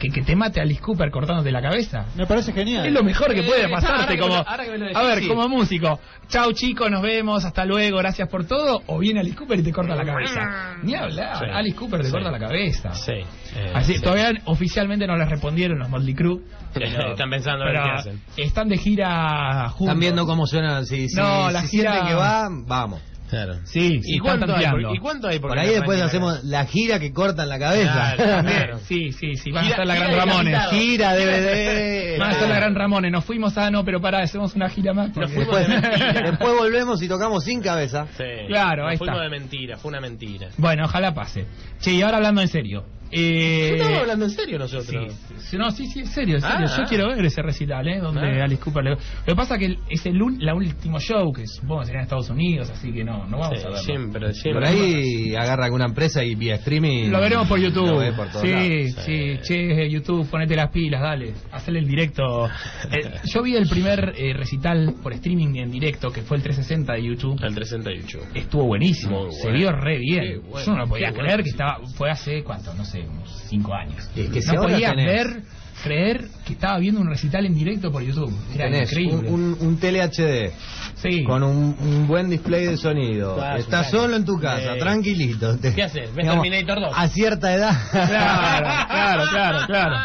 que que te mate a Alice Cooper cortándote la cabeza. Me parece genial. Es lo mejor que Eh, puede ahora pasarte como lo- a ver sí. como músico chau chicos nos vemos hasta luego gracias por todo o viene Alice Cooper y te corta la cabeza ni hablar Sí. Alice Cooper te Sí. corta la cabeza Sí. eh, así sí. todavía oficialmente no les respondieron los Motley Crue Están pensando a ver pero qué hacen. están de gira juntos Están viendo cómo suena. Si, si, No, si la gira- que va, vamos. Claro. Sí, sí, ¿Y cuánto, hay por. ¿Y cuánto hay Por ahí después hacemos la gira que cortan la cabeza. Claro, También, claro. Sí, sí, sí, van a Gira- hacer la gran Ramones. gira, DVD. Van a hacer la gran Ramones. Nos fuimos a no, pero pará, hacemos una gira más. de. Después volvemos y tocamos sin cabeza. Sí. Claro, Nos ahí fuimos está. de mentira, fue una mentira. Bueno, ojalá pase. Che, y ahora hablando en serio. Eh, Estamos hablando en serio nosotros. Sí, sí, no, sí, sí, en serio, en serio. Ah, Yo ah. quiero ver ese recital, ¿eh? Donde Ah. Alice Cooper le... Lo que pasa que es el un- la último show, que supongo que será en Estados Unidos, así que no, no vamos Sí, a verlo. siempre, siempre. Por ahí agarra alguna empresa y vía streaming. Lo veremos por YouTube. Por sí, lados. sí, che, YouTube, ponete las pilas, dale. Hacele el directo. Eh, yo vi el primer eh, recital por streaming en directo, que fue el 360 de YouTube. El 38. Estuvo buenísimo, Muy se vio re bien. Bueno, Yo no lo podía creer bueno. que estaba, fue hace, ¿cuánto? No sé, unos 5 años. Es que no ahora podía tenés- ver, creer que estaba viendo un recital en directo por YouTube. Era Tenés increíble. un, un, un tele HD sí. con un, un buen display de sonido. Claro, Estás claro. solo en tu casa, tranquilito. Te- ¿Qué haces? ¿Ves digamos, Terminator 2? A cierta edad. Claro, claro, claro, claro.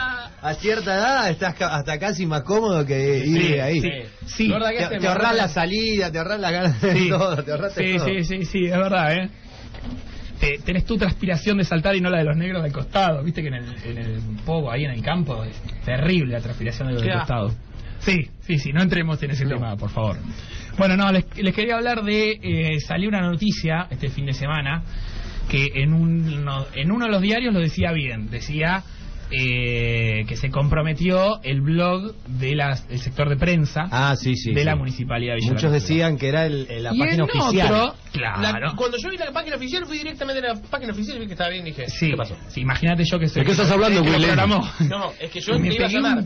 A cierta edad estás hasta casi más cómodo que ir Sí, ahí. sí, sí. Gorda, ¿qué Te, te ahorras la salida, te ahorras la ganas de todo, te ahorras sí, todo. sí, sí, sí, es verdad, ¿eh? Te- tenés tu transpiración de saltar y no la de los negros del costado. Viste que en el, en el pogo, ahí en el campo, es terrible la transpiración de los del costado. Sí, sí, sí, no entremos en ese tema, por favor. Bueno, no, les, les quería hablar de. eh, salió una noticia este fin de semana que en, un, en uno de los diarios lo decía bien. Decía eh, que se comprometió el blog del sector de prensa Ah, sí, sí. de sí. la municipalidad de Villa Muchos decían que era el, el- la Y página en oficial. otro, claro. La- cuando yo vi la página oficial, fui directamente a la página oficial y vi que estaba bien y dije, Sí, ¿qué pasó? sí, imagínate yo que soy. ¿De qué estás hablando, que Willy? programó. No, es que yo Me te iba a llamar.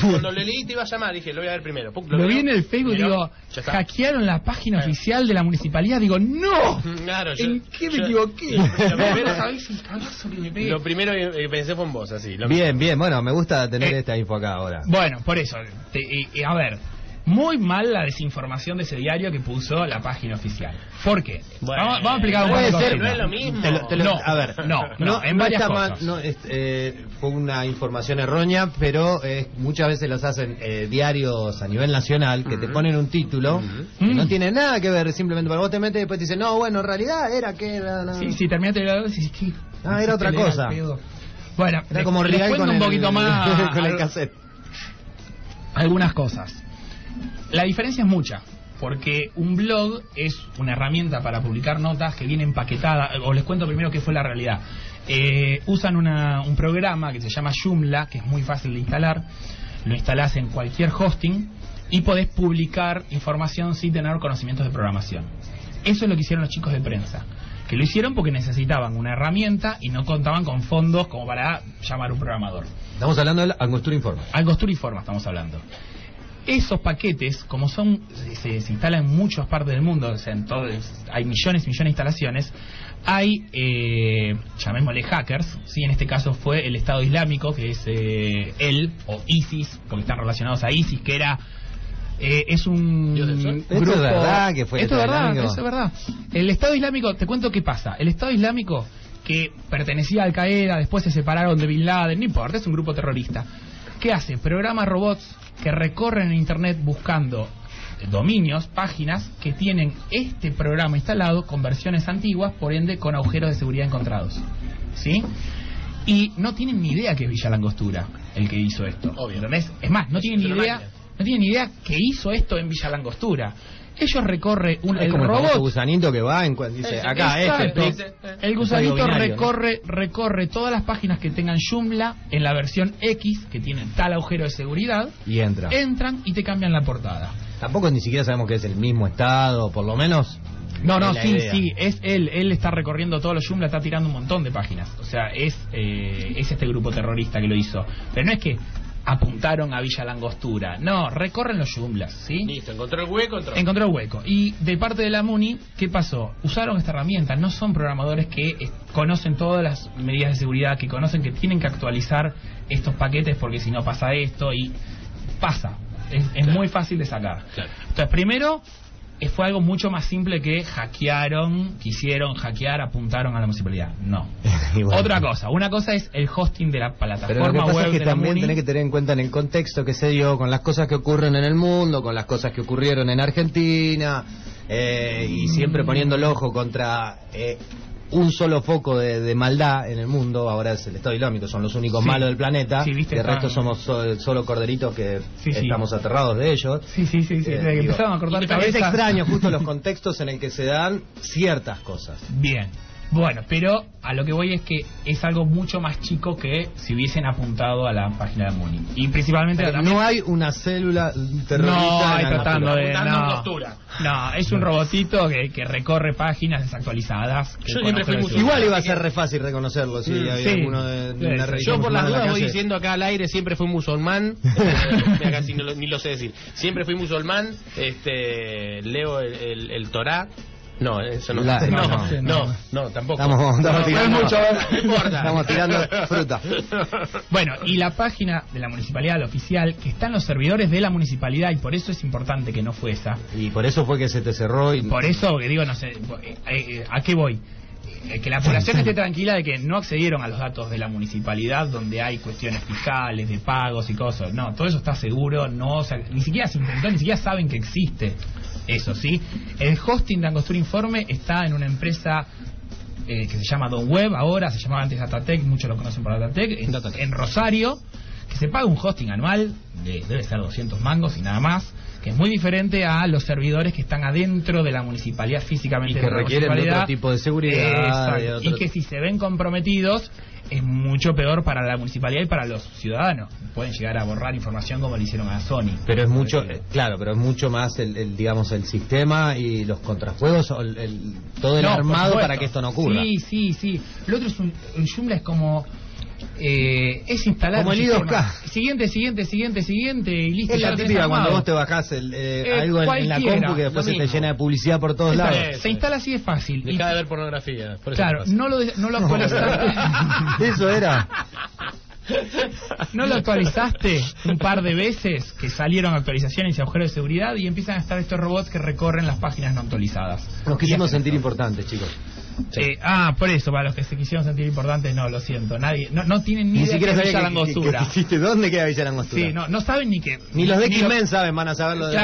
Cuando lo leí te iba a llamar, dije, lo voy a ver primero. Lo vi en el Facebook y miró, digo, hackearon la página oficial de la municipalidad. Digo, ¡no! Claro, yo- ¿En qué me yo- equivoqué? Lo primero, ¿Sabés el cagazo que me lo primero que pensé fue en vos, así. lo Bien, bien, bueno, me gusta tener Eh. esta info acá ahora. Bueno, por eso. te- y- y a ver, muy mal la desinformación de ese diario que puso la página oficial. ¿Por qué? Bueno, vamos, vamos a explicar un puede poco. ser, no es lo mismo. Te lo- te lo- No, a ver, no, no, en varias está mal, cosas. no, es- eh, fue una información errónea, pero eh, muchas veces los hacen eh, diarios a nivel nacional que te ponen un título que Mm. no tiene nada que ver, simplemente para vos te metes y después te dicen, no, bueno, en realidad era que era... no". Sí, sí, terminaste de y decís, ¿qué? Ah, era otra cosa. pedo. Bueno, Era les- como les Real cuento un el- poquito más con el cassette. algunas cosas. La diferencia es mucha, porque un blog es una herramienta para publicar notas que viene empaquetada, o les cuento primero qué fue la realidad. Eh, usan una- un programa que se llama Joomla, que es muy fácil de instalar, lo instalás en cualquier hosting y podés publicar información sin tener conocimientos de programación. Eso es lo que hicieron los chicos de prensa. Que lo hicieron porque necesitaban una herramienta y no contaban con fondos como para llamar un programador. Estamos hablando del Angostura Informa. Angostura y Forma estamos hablando. Esos paquetes, como son, se, se instalan en muchas partes del mundo, o sea, en todo, hay millones y millones de instalaciones, hay, eh, llamémosle hackers, ¿sí? en este caso fue el Estado Islámico, que es eh, él, o ISIS, porque están relacionados a ISIS, que era... eh, es un Sol. Esto grupo... es verdad que fue el Esto es Estado verdad, Islámico. eso es verdad. El Estado Islámico, te cuento qué pasa. El Estado Islámico, que pertenecía a Al Qaeda, después se separaron de Bin Laden, no importa, es un grupo terrorista. ¿Qué hace? Programa robots que recorren en Internet buscando dominios, páginas que tienen este programa instalado con versiones antiguas, por ende con agujeros de seguridad encontrados. ¿Sí? Y no tienen ni idea que es Villa Langostura el que hizo esto. Obvio. ¿Entendés? Es más, no tienen ni idea. No tienen idea que hizo esto en Villa Langostura. Ellos recorre un, Es el como el robot gusanito que va en dice, Eh, acá, Exacto. este, Dice, eh, El gusanito recorre, recorre todas las páginas que tengan Joomla en la versión X, que tienen tal agujero de seguridad, y entra. entran y te cambian la portada. Tampoco ni siquiera sabemos que es el mismo estado, por lo menos. No, no, sí, idea. sí, es él, él está recorriendo todos los Joomla, está tirando un montón de páginas. O sea, es, eh, es este grupo terrorista que lo hizo. Pero no es que apuntaron a Villa Langostura, no, recorren los Joomlas, ¿sí? Listo, encontró el hueco, entró. Encontró el hueco. Y de parte de la MUNI, ¿qué pasó? Usaron esta herramienta. No son programadores que eh, conocen todas las medidas de seguridad, que conocen que tienen que actualizar estos paquetes porque si no pasa esto y pasa. Es, es muy fácil de sacar. Claro. Entonces, primero, fue algo mucho más simple que hackearon, quisieron hackear, apuntaron a la municipalidad. No. Bueno. Otra cosa. Una cosa es el hosting de la plataforma Pero lo que pasa web es que de también tenés que tener en cuenta en el contexto que se dio, con las cosas que ocurren en el mundo, con las cosas que ocurrieron en Argentina. eh, y siempre poniendo el ojo contra eh, un solo foco de, de maldad en el mundo, ahora es el Estado Islámico, son los únicos Sí. malos del planeta, Sí, viste, de resto somos so- solo corderitos que Sí, estamos aterrados de ellos. Sí, sí, sí, sí. Eh, desde que digo, empezaron a cortar es extraño justo los contextos en el que se dan ciertas cosas. Bien. Bueno, pero a lo que voy es que es algo mucho más chico que si hubiesen apuntado a la página de Muni. Y principalmente Pero también- no hay una célula terrorista No, hay tratando de. No, no, es un robotito que, que recorre páginas desactualizadas. Yo siempre fui la Igual iba a ser re fácil reconocerlo si Mm, había sí. alguno de, de una Yo por las la dudas voy diciendo acá al aire, siempre fui musulmán. Eh, casi ni lo, ni lo sé decir. Siempre fui musulmán, este, leo el, el, el Torá. No, eso no. La- no, no, no, no. no, tampoco. Estamos, tirando, mucho. Estamos fruta. Bueno, y la página de la municipalidad, la oficial, que está en los servidores de la municipalidad, y por eso es importante que no fue esa. Y por eso fue que se te cerró y Por eso que digo, no sé, eh, eh, ¿a qué voy? Eh, que la población esté tranquila de que no accedieron a los datos de la municipalidad donde hay cuestiones fiscales, de pagos y cosas. No, todo eso está seguro, no, o sea, ni siquiera se ni siquiera saben que existe. Eso sí. El hosting de Angostura Informe está en una empresa eh, que se llama Don Web ahora, se llamaba antes Datatec, muchos lo conocen por Datatec, en, en Rosario, que se paga un hosting anual, de, debe ser 200 mangos y nada más, que es muy diferente a los servidores que están adentro de la municipalidad físicamente Y que de la requieren de otro tipo de seguridad, Exacto. de otro- Y que si se ven comprometidos es mucho peor para la municipalidad y para los ciudadanos. Pueden llegar a borrar información como le hicieron a Sony. pero es mucho eh, claro pero es mucho más el, el, digamos el sistema y los contrajuegos el, el- todo el No, armado para que esto no ocurra Sí, sí, sí. Lo otro es un, un Joomla es como eh, es instalar Como el sistema. I2K. Siguiente, siguiente, siguiente, siguiente y listo. es la típica cuando vos te bajás el, eh, Eh, algo en, en la compu que después se te llena de publicidad por todos Está- lados Se instala así es fácil. Y- Deja de ver pornografía. por eso claro, no lo, no lo actualizaste. eso era No lo actualizaste un par de veces que salieron actualizaciones y agujeros de seguridad y empiezan a estar estos robots que recorren las páginas no actualizadas. nos Y quisimos sentir importantes chicos Eh, ah, por eso, para los que se quisieron sentir importantes, no, lo siento. Nadie, no, no tienen ni, ni idea siquiera sabía Villa que, que, que dónde queda Villa Langostura Sí, no, no saben ni que. ni los de lo- X-Men saben van a saberlo de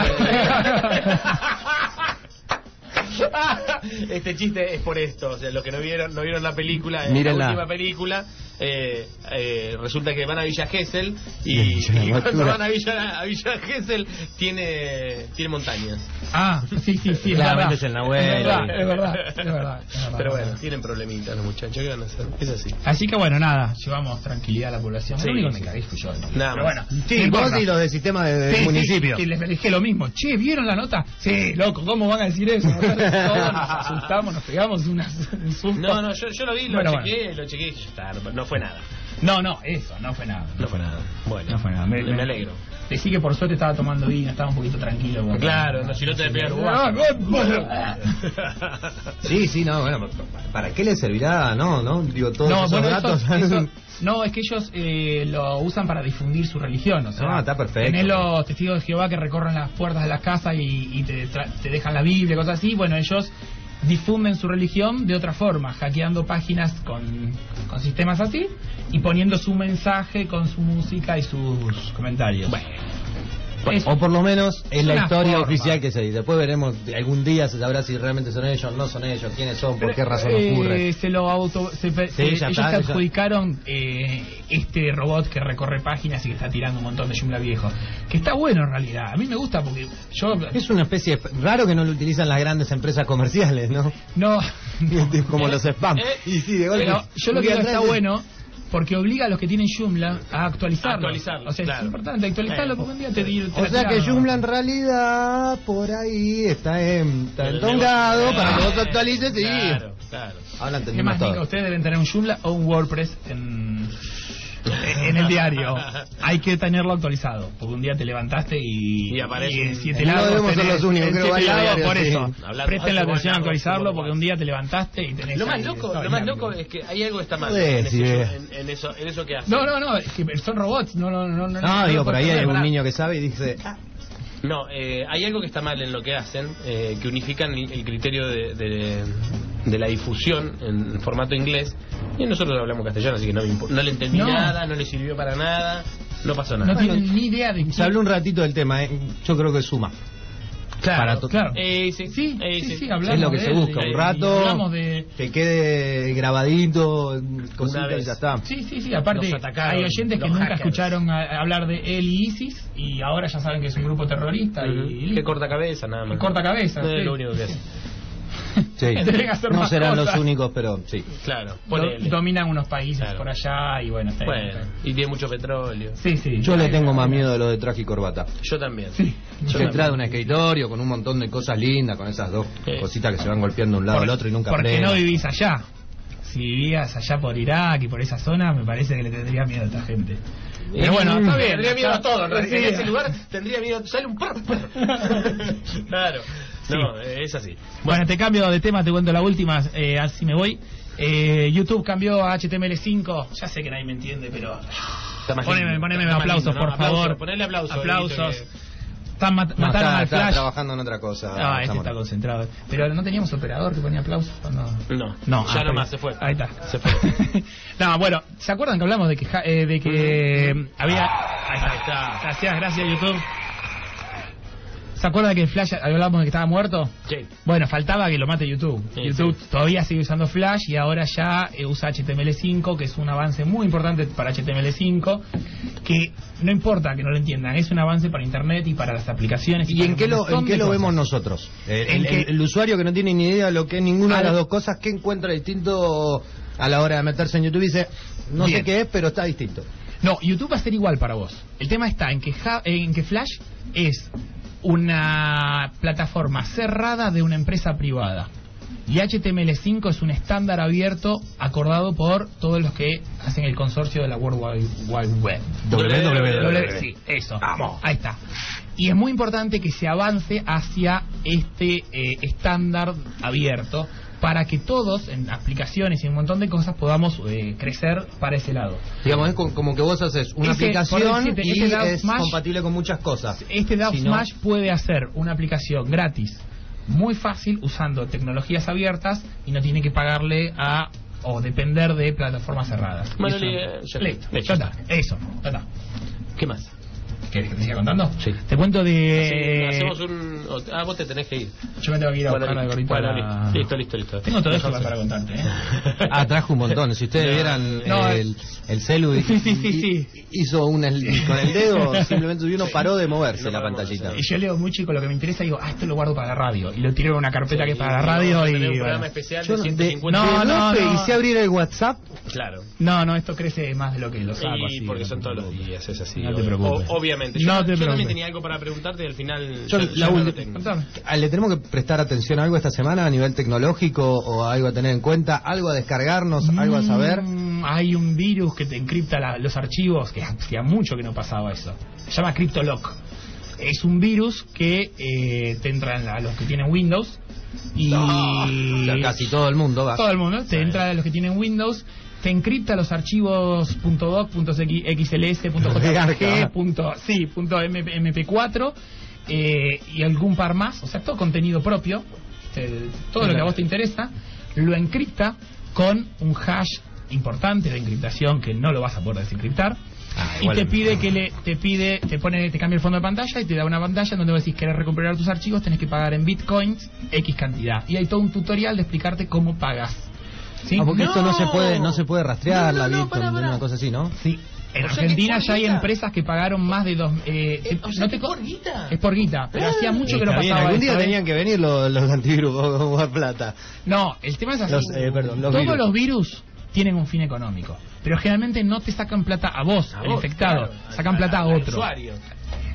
este chiste es por esto, o sea, los que no vieron no vieron la película, Mírenla. la última película, eh, eh, resulta que van a Villa Gesell y, cuando van a Villa, a Villa Gesell tiene, tiene montañas. Ah, sí, sí, sí. Verdad. es el Nahuel. Es verdad, es verdad, es verdad, es verdad. Pero bueno, tienen problemitas los muchachos, ¿qué van a hacer? Es así. Así que bueno, nada, llevamos tranquilidad a la población. Sí, Lo único que sí. me cagué fui yo. ¿no? Nada Pero bueno, sí vos y los de sistema de, de Sí, sí, municipio y les dije lo mismo. Che, ¿vieron la nota? Sí, loco, ¿cómo van a decir eso? Todos nos asustamos, nos pegamos unas, un susto. No, no, yo, yo lo vi, lo Bueno, chequeé, lo chequeé y no fue nada. No, no, eso, no fue nada. No fue nada. Bueno, No fue nada. Me, me alegro. Decí que por suerte estaba tomando vino, estaba un poquito tranquilo. porque- Claro, no, si no te a pegar Ah, sí sí no bueno para qué le servirá no no digo todos No, esos bueno, datos eso- eso- no, es que ellos eh, lo usan para difundir su religión. O sea, Ah, está perfecto. Tenés los testigos de Jehová que recorren las puertas de las casas y, y te, tra- te dejan la Biblia, cosas así. Bueno, ellos difunden su religión de otra forma, hackeando páginas con, con sistemas así y poniendo su mensaje con su música y sus comentarios. Es- o por lo menos es la historia forma. oficial que se dice. Después veremos, algún día se sabrá si realmente son ellos, no son ellos, quiénes son, por qué razón Eh, ocurre. Se lo auto, se, Sí, ya ellos está, se ya. adjudicaron eh, este robot que recorre páginas y que está tirando un montón de Joomla viejo. Que está bueno en realidad. A mí me gusta porque yo Es una especie de... Raro que no lo utilizan las grandes empresas comerciales, ¿no? no Como los spam. Eh, Y sí, de golpe. pero yo lo que está bueno porque obliga a los que tienen Joomla a actualizarlo. Actualizarlo, O sea, claro. es importante actualizarlo porque un día te, te O sea que. Joomla en realidad por ahí está, en, está entongado negocio. para que vos actualices y... Claro, claro. Ahora ¿Qué más, todo. Nico? Ustedes deben tener un Joomla o un WordPress en, en el diario. Hay que tenerlo actualizado, porque un día te levantaste y, Y aparece y en siete No lados debemos ser tenés- los únicos, en creo, siete lados, diarios, por sí. eso. Hablando- Presten la hace atención a actualizarlo, porque un día te levantaste y tenés... Lo más loco, lo más loco es que hay algo que está mal en, ese- si ves. en- en eso, en eso que hacen. No, no, no, es que son robots, no, no, no. No, No, digo, por ahí hay un niño que sabe y dice... No, eh, hay algo que está mal en lo que hacen, eh, que unifican el, el criterio de, de- de la difusión en formato inglés. Y nosotros hablamos castellano, así que no, no le entendí No. nada, no le sirvió para nada, no pasó nada. No tienen ni idea de Se habló un ratito del tema, ¿eh? yo creo que suma. Claro, para claro. Eh, sí, Sí, eh, sí, sí. sí, hablamos es lo que de se busca, y- un y rato, de... que quede grabadito, cositas vez. y ya está. Sí, sí, sí, aparte atacaron, hay oyentes que nunca hackers. escucharon a- hablar de él y ISIS y ahora ya saben que es un grupo terrorista y, Ujú. listo. Que corta cabeza, nada más. Que corta cabeza, No sí. es lo único que hace. Sí. Deben hacer No más serán cosas. los únicos, pero sí. Claro, Do- dominan unos países Claro. por allá y bueno, está bien, Bueno, está bien. y tiene mucho petróleo. Sí, sí. Yo le tengo más miedo de lo de traje y corbata. Yo también. Sí. Yo Que también. trae un escritorio con un montón de cosas lindas, con esas dos Sí. cositas que se van golpeando de un lado Por- al otro y nunca Porque frenan. no vivís allá. Si vivías allá por Irak y por esa zona, me parece que le tendría miedo a esta gente. Pero bueno, está bien. Tendría miedo a todo, en realidad. Sí. En ese lugar tendría miedo. Sale un perro. perro. Claro. No, eh, es así. Bueno, te cambio de tema, te cuento la última, eh, así me voy. Eh, YouTube cambió a HTML5. Ya sé que nadie me entiende, pero. Poneme, poneme aplausos, lindo, ¿no? por favor. ponele aplauso, Aplausos. Dieguito, Están mat- No, mataron está, al está Flash. trabajando en otra cosa. Ah, este está concentrado. Pero no teníamos operador que ponía aplausos cuando. No, No, ya ah, nomás, se fue. Ahí está. Se fue. no, bueno, ¿se acuerdan que hablamos de que, ja- eh, de que eh, había... Ahí está. Ahí está. Gracias, gracias YouTube. ¿Se acuerdan que el Flash hablábamos de que estaba muerto? Sí. Bueno, faltaba que lo mate YouTube. Sí, YouTube todavía sigue usando Flash y ahora ya eh, usa HTML5, que es un avance muy importante para HTML5, que no importa que no lo entiendan, es un avance para Internet y para las aplicaciones. ¿Y para en qué lo, en qué lo vemos nosotros? El, En el- que- el usuario que no tiene ni idea de lo que es ninguna de Al- las dos cosas, ¿qué encuentra distinto a la hora de meterse en YouTube? Y dice, no Bien. sé qué es, pero está distinto. No, YouTube va a ser igual para vos. El tema está en que, Ja- en que Flash es una plataforma cerrada de una empresa privada. Y HTML5 es un estándar abierto acordado por todos los que hacen el consorcio de la World Wide, Wide Web. www. Sí, eso. Vamos. Ahí está. Y es muy importante que se avance hacia este eh, estándar abierto para que todos en aplicaciones y un montón de cosas podamos eh, crecer para ese lado. Digamos, es co- como que vos haces una Ese, aplicación decirte, y Dub es Smash- compatible con muchas cosas. Este DAO Si no- Smash puede hacer una aplicación gratis, muy fácil, usando tecnologías abiertas y no tiene que pagarle a o depender de plataformas cerradas. Bueno, Eso- eh, ya- Listo, listo. ya está. Eso, ya está. ¿Qué más? ¿Querés que te siga contando? Sí. Te cuento Sí, de... hacemos un. Ah, vos te tenés que ir. Yo me tengo que ir a Bueno, buscar al listo, gorrito bueno, la- listo, listo, listo. Tengo todo Dejá para contarte, ¿eh? Ah, trajo un montón. Si ustedes No, vieran no, el, el celu y- Sí, sí, sí, y- sí. hizo un el- con el dedo, simplemente uno paró de moverse No la pantallita. Y yo leo muy chico lo que me interesa y digo, ah, esto lo guardo para la radio. Y lo tiro en una carpeta que es para la radio y... un bueno. programa especial Yo de no- 150 no, de no, no. hice abrir el WhatsApp. Claro. No, no, esto crece más de lo que lo saco. Y así, porque son todos los días, es así. No te preocupes. o- obviamente. Yo, No te yo también tenía algo para preguntarte y al final. Yo ya- la ya no. Ah, ¿Le tenemos que prestar atención a algo esta semana a nivel tecnológico o algo a tener en cuenta? ¿Algo a descargarnos? ¿Algo a saber? Mm, hay un virus que te encripta la- los archivos, que hacía mucho que no pasaba eso. Se llama CryptoLock. Es un virus que eh, te entra en la- a los que tienen Windows y O sea, casi todo el mundo va. todo el mundo te entra a los que tienen Windows te encripta los archivos .doc, .xls, .jpg, punto- sí, punto MP- .mp4 eh, y algún par más, o sea, todo contenido propio, te- todo lo que a vos te interesa, lo encripta con un hash importante de encriptación que no lo vas a poder desencriptar. y igual- te pide que le te pide te pone te cambia el fondo de pantalla y te da una pantalla donde vos decís querés recuperar tus archivos tenés que pagar en bitcoins x cantidad y hay todo un tutorial de explicarte cómo pagas ¿Sí? Ah, porque esto no se puede no se puede rastrear No, no, la Bitcoin una cosa así, ¿no? Sí. En O sea que Argentina ya hay empresas que pagaron más de dos. Eh, Eh, o sea no te co- por guita. Es por guita, pero hacía mucho que no bien, pasaba algún día ¿eh? tenían que venir los, los antivirus o o plata. No, el tema es así. Los, eh, perdón, los Todos virus. los virus tienen un fin económico, pero generalmente no te sacan plata a vos, A el vos, infectado, claro, sacan al- plata a al otro. usuario.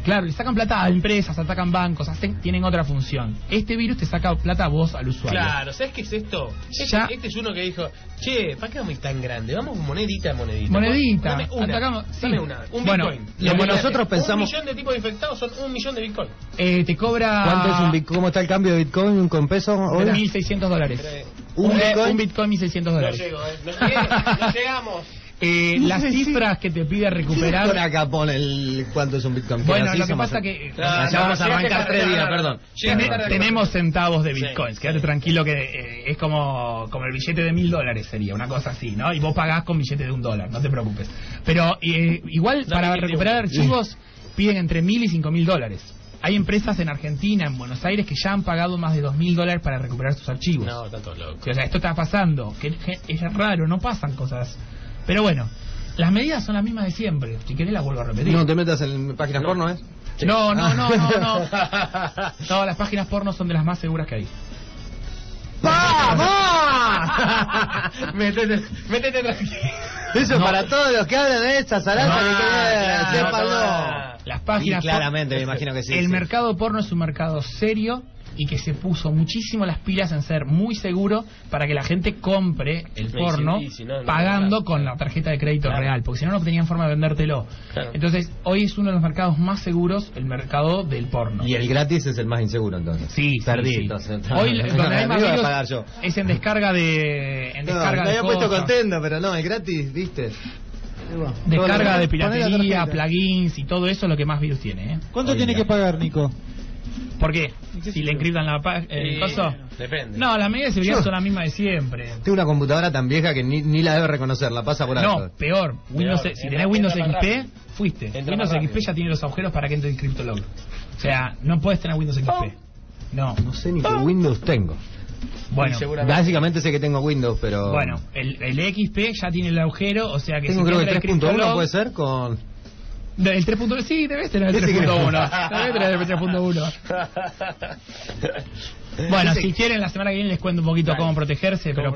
Claro, le sacan plata a empresas, atacan bancos, hacen, tienen otra función. Este virus te saca plata a vos, al usuario. Claro, ¿sabes qué es esto? Este, Ya- este es uno que dijo, che, ¿para qué vamos a ir tan grande? Vamos monedita a monedita. Monedita. Dame una. Atacamos- sí. Dame una. Un Bueno, bitcoin. lo que nosotros pensamos- Un millón de tipos infectados son un millón de bitcoin. Eh, te cobra... ¿Cuánto es un Bitcoin? ¿Cómo está el cambio de Bitcoin con peso hoy? 1.600 dólares. Eh, ¿Un Eh, Bitcoin? Un Bitcoin 1.600 No dólares. llego, ¿eh? No, llegué, no llegamos. Eh, las cifras que te pide recuperar... Acá pone el cuánto es un Bitcoin. Bueno, Así lo que pasa que... Claro, ya vamos a arrancar tres días, perdón. Tenemos centavos de bitcoins, sí. quédate tranquilo que eh, es como, como el billete de mil dólares sería, una cosa así, ¿no? Y vos pagás con billete de un dólar, no te preocupes. Pero eh, igual para que recuperar archivos piden entre mil y cinco mil dólares. hay empresas en Argentina, en Buenos Aires, que ya han pagado más de dos mil dólares para recuperar sus archivos. No, tanto loco. O sea, esto está pasando, que que es raro, no pasan cosas. Pero bueno, las medidas son las mismas de siempre. Si querés las vuelvo a repetir. No te metas en páginas porno, ¿eh? No, no, no, no, no. No, las páginas porno son de las más seguras que hay. ¡Vamos! métete, métete tranquilo. Eso No. para todos los que hablan de esta salada, No, que claro, no. Las páginas Y claramente, me imagino que sí. El sí. mercado porno es un mercado serio y que se puso muchísimo las pilas en ser muy seguro para que la gente compre el Sí, porno sí, sí, no, no, pagando claro. con la tarjeta de crédito Claro. real, porque si no, no tenían forma de vendértelo. Claro. Entonces, hoy es uno de los mercados más seguros, el mercado del porno. Y el gratis es el más inseguro, entonces. Sí, Perdí, sí, sí. entonces. Hoy donde hay más iba a virus pagar yo. es en descarga de en descarga me de había puesto contento, pero no, el gratis, ¿viste? Descarga de piratería, plugins y todo eso es lo que más virus tiene. ¿eh? ¿Cuánto tiene que pagar, Nico? ¿Por qué? Si le encriptan la pa- el Eh. Depende. No, las medidas de seguridad Yo- son las mismas de siempre. Tengo una computadora tan vieja que ni, ni la debe reconocer, la pasa por alto. No, peor. Windows, Peor, si tenés Windows XP, rápido. fuiste. Entra Windows XP ya tiene los agujeros para que entre el CryptoLog. O sea, no puedes tener Windows XP. No. No sé ni qué Windows tengo. Bueno. Básicamente sé que tengo Windows, pero... bueno, el, el XP ya tiene el agujero, o sea que Tengo si creo que entra 3.1 CryptoLog- puede ser con... El 3.1, sí, debes tener el Ese que- 3.1. Debes tener el 3.1. Bueno, si quieren, la semana que viene les cuento un poquito cómo protegerse, pero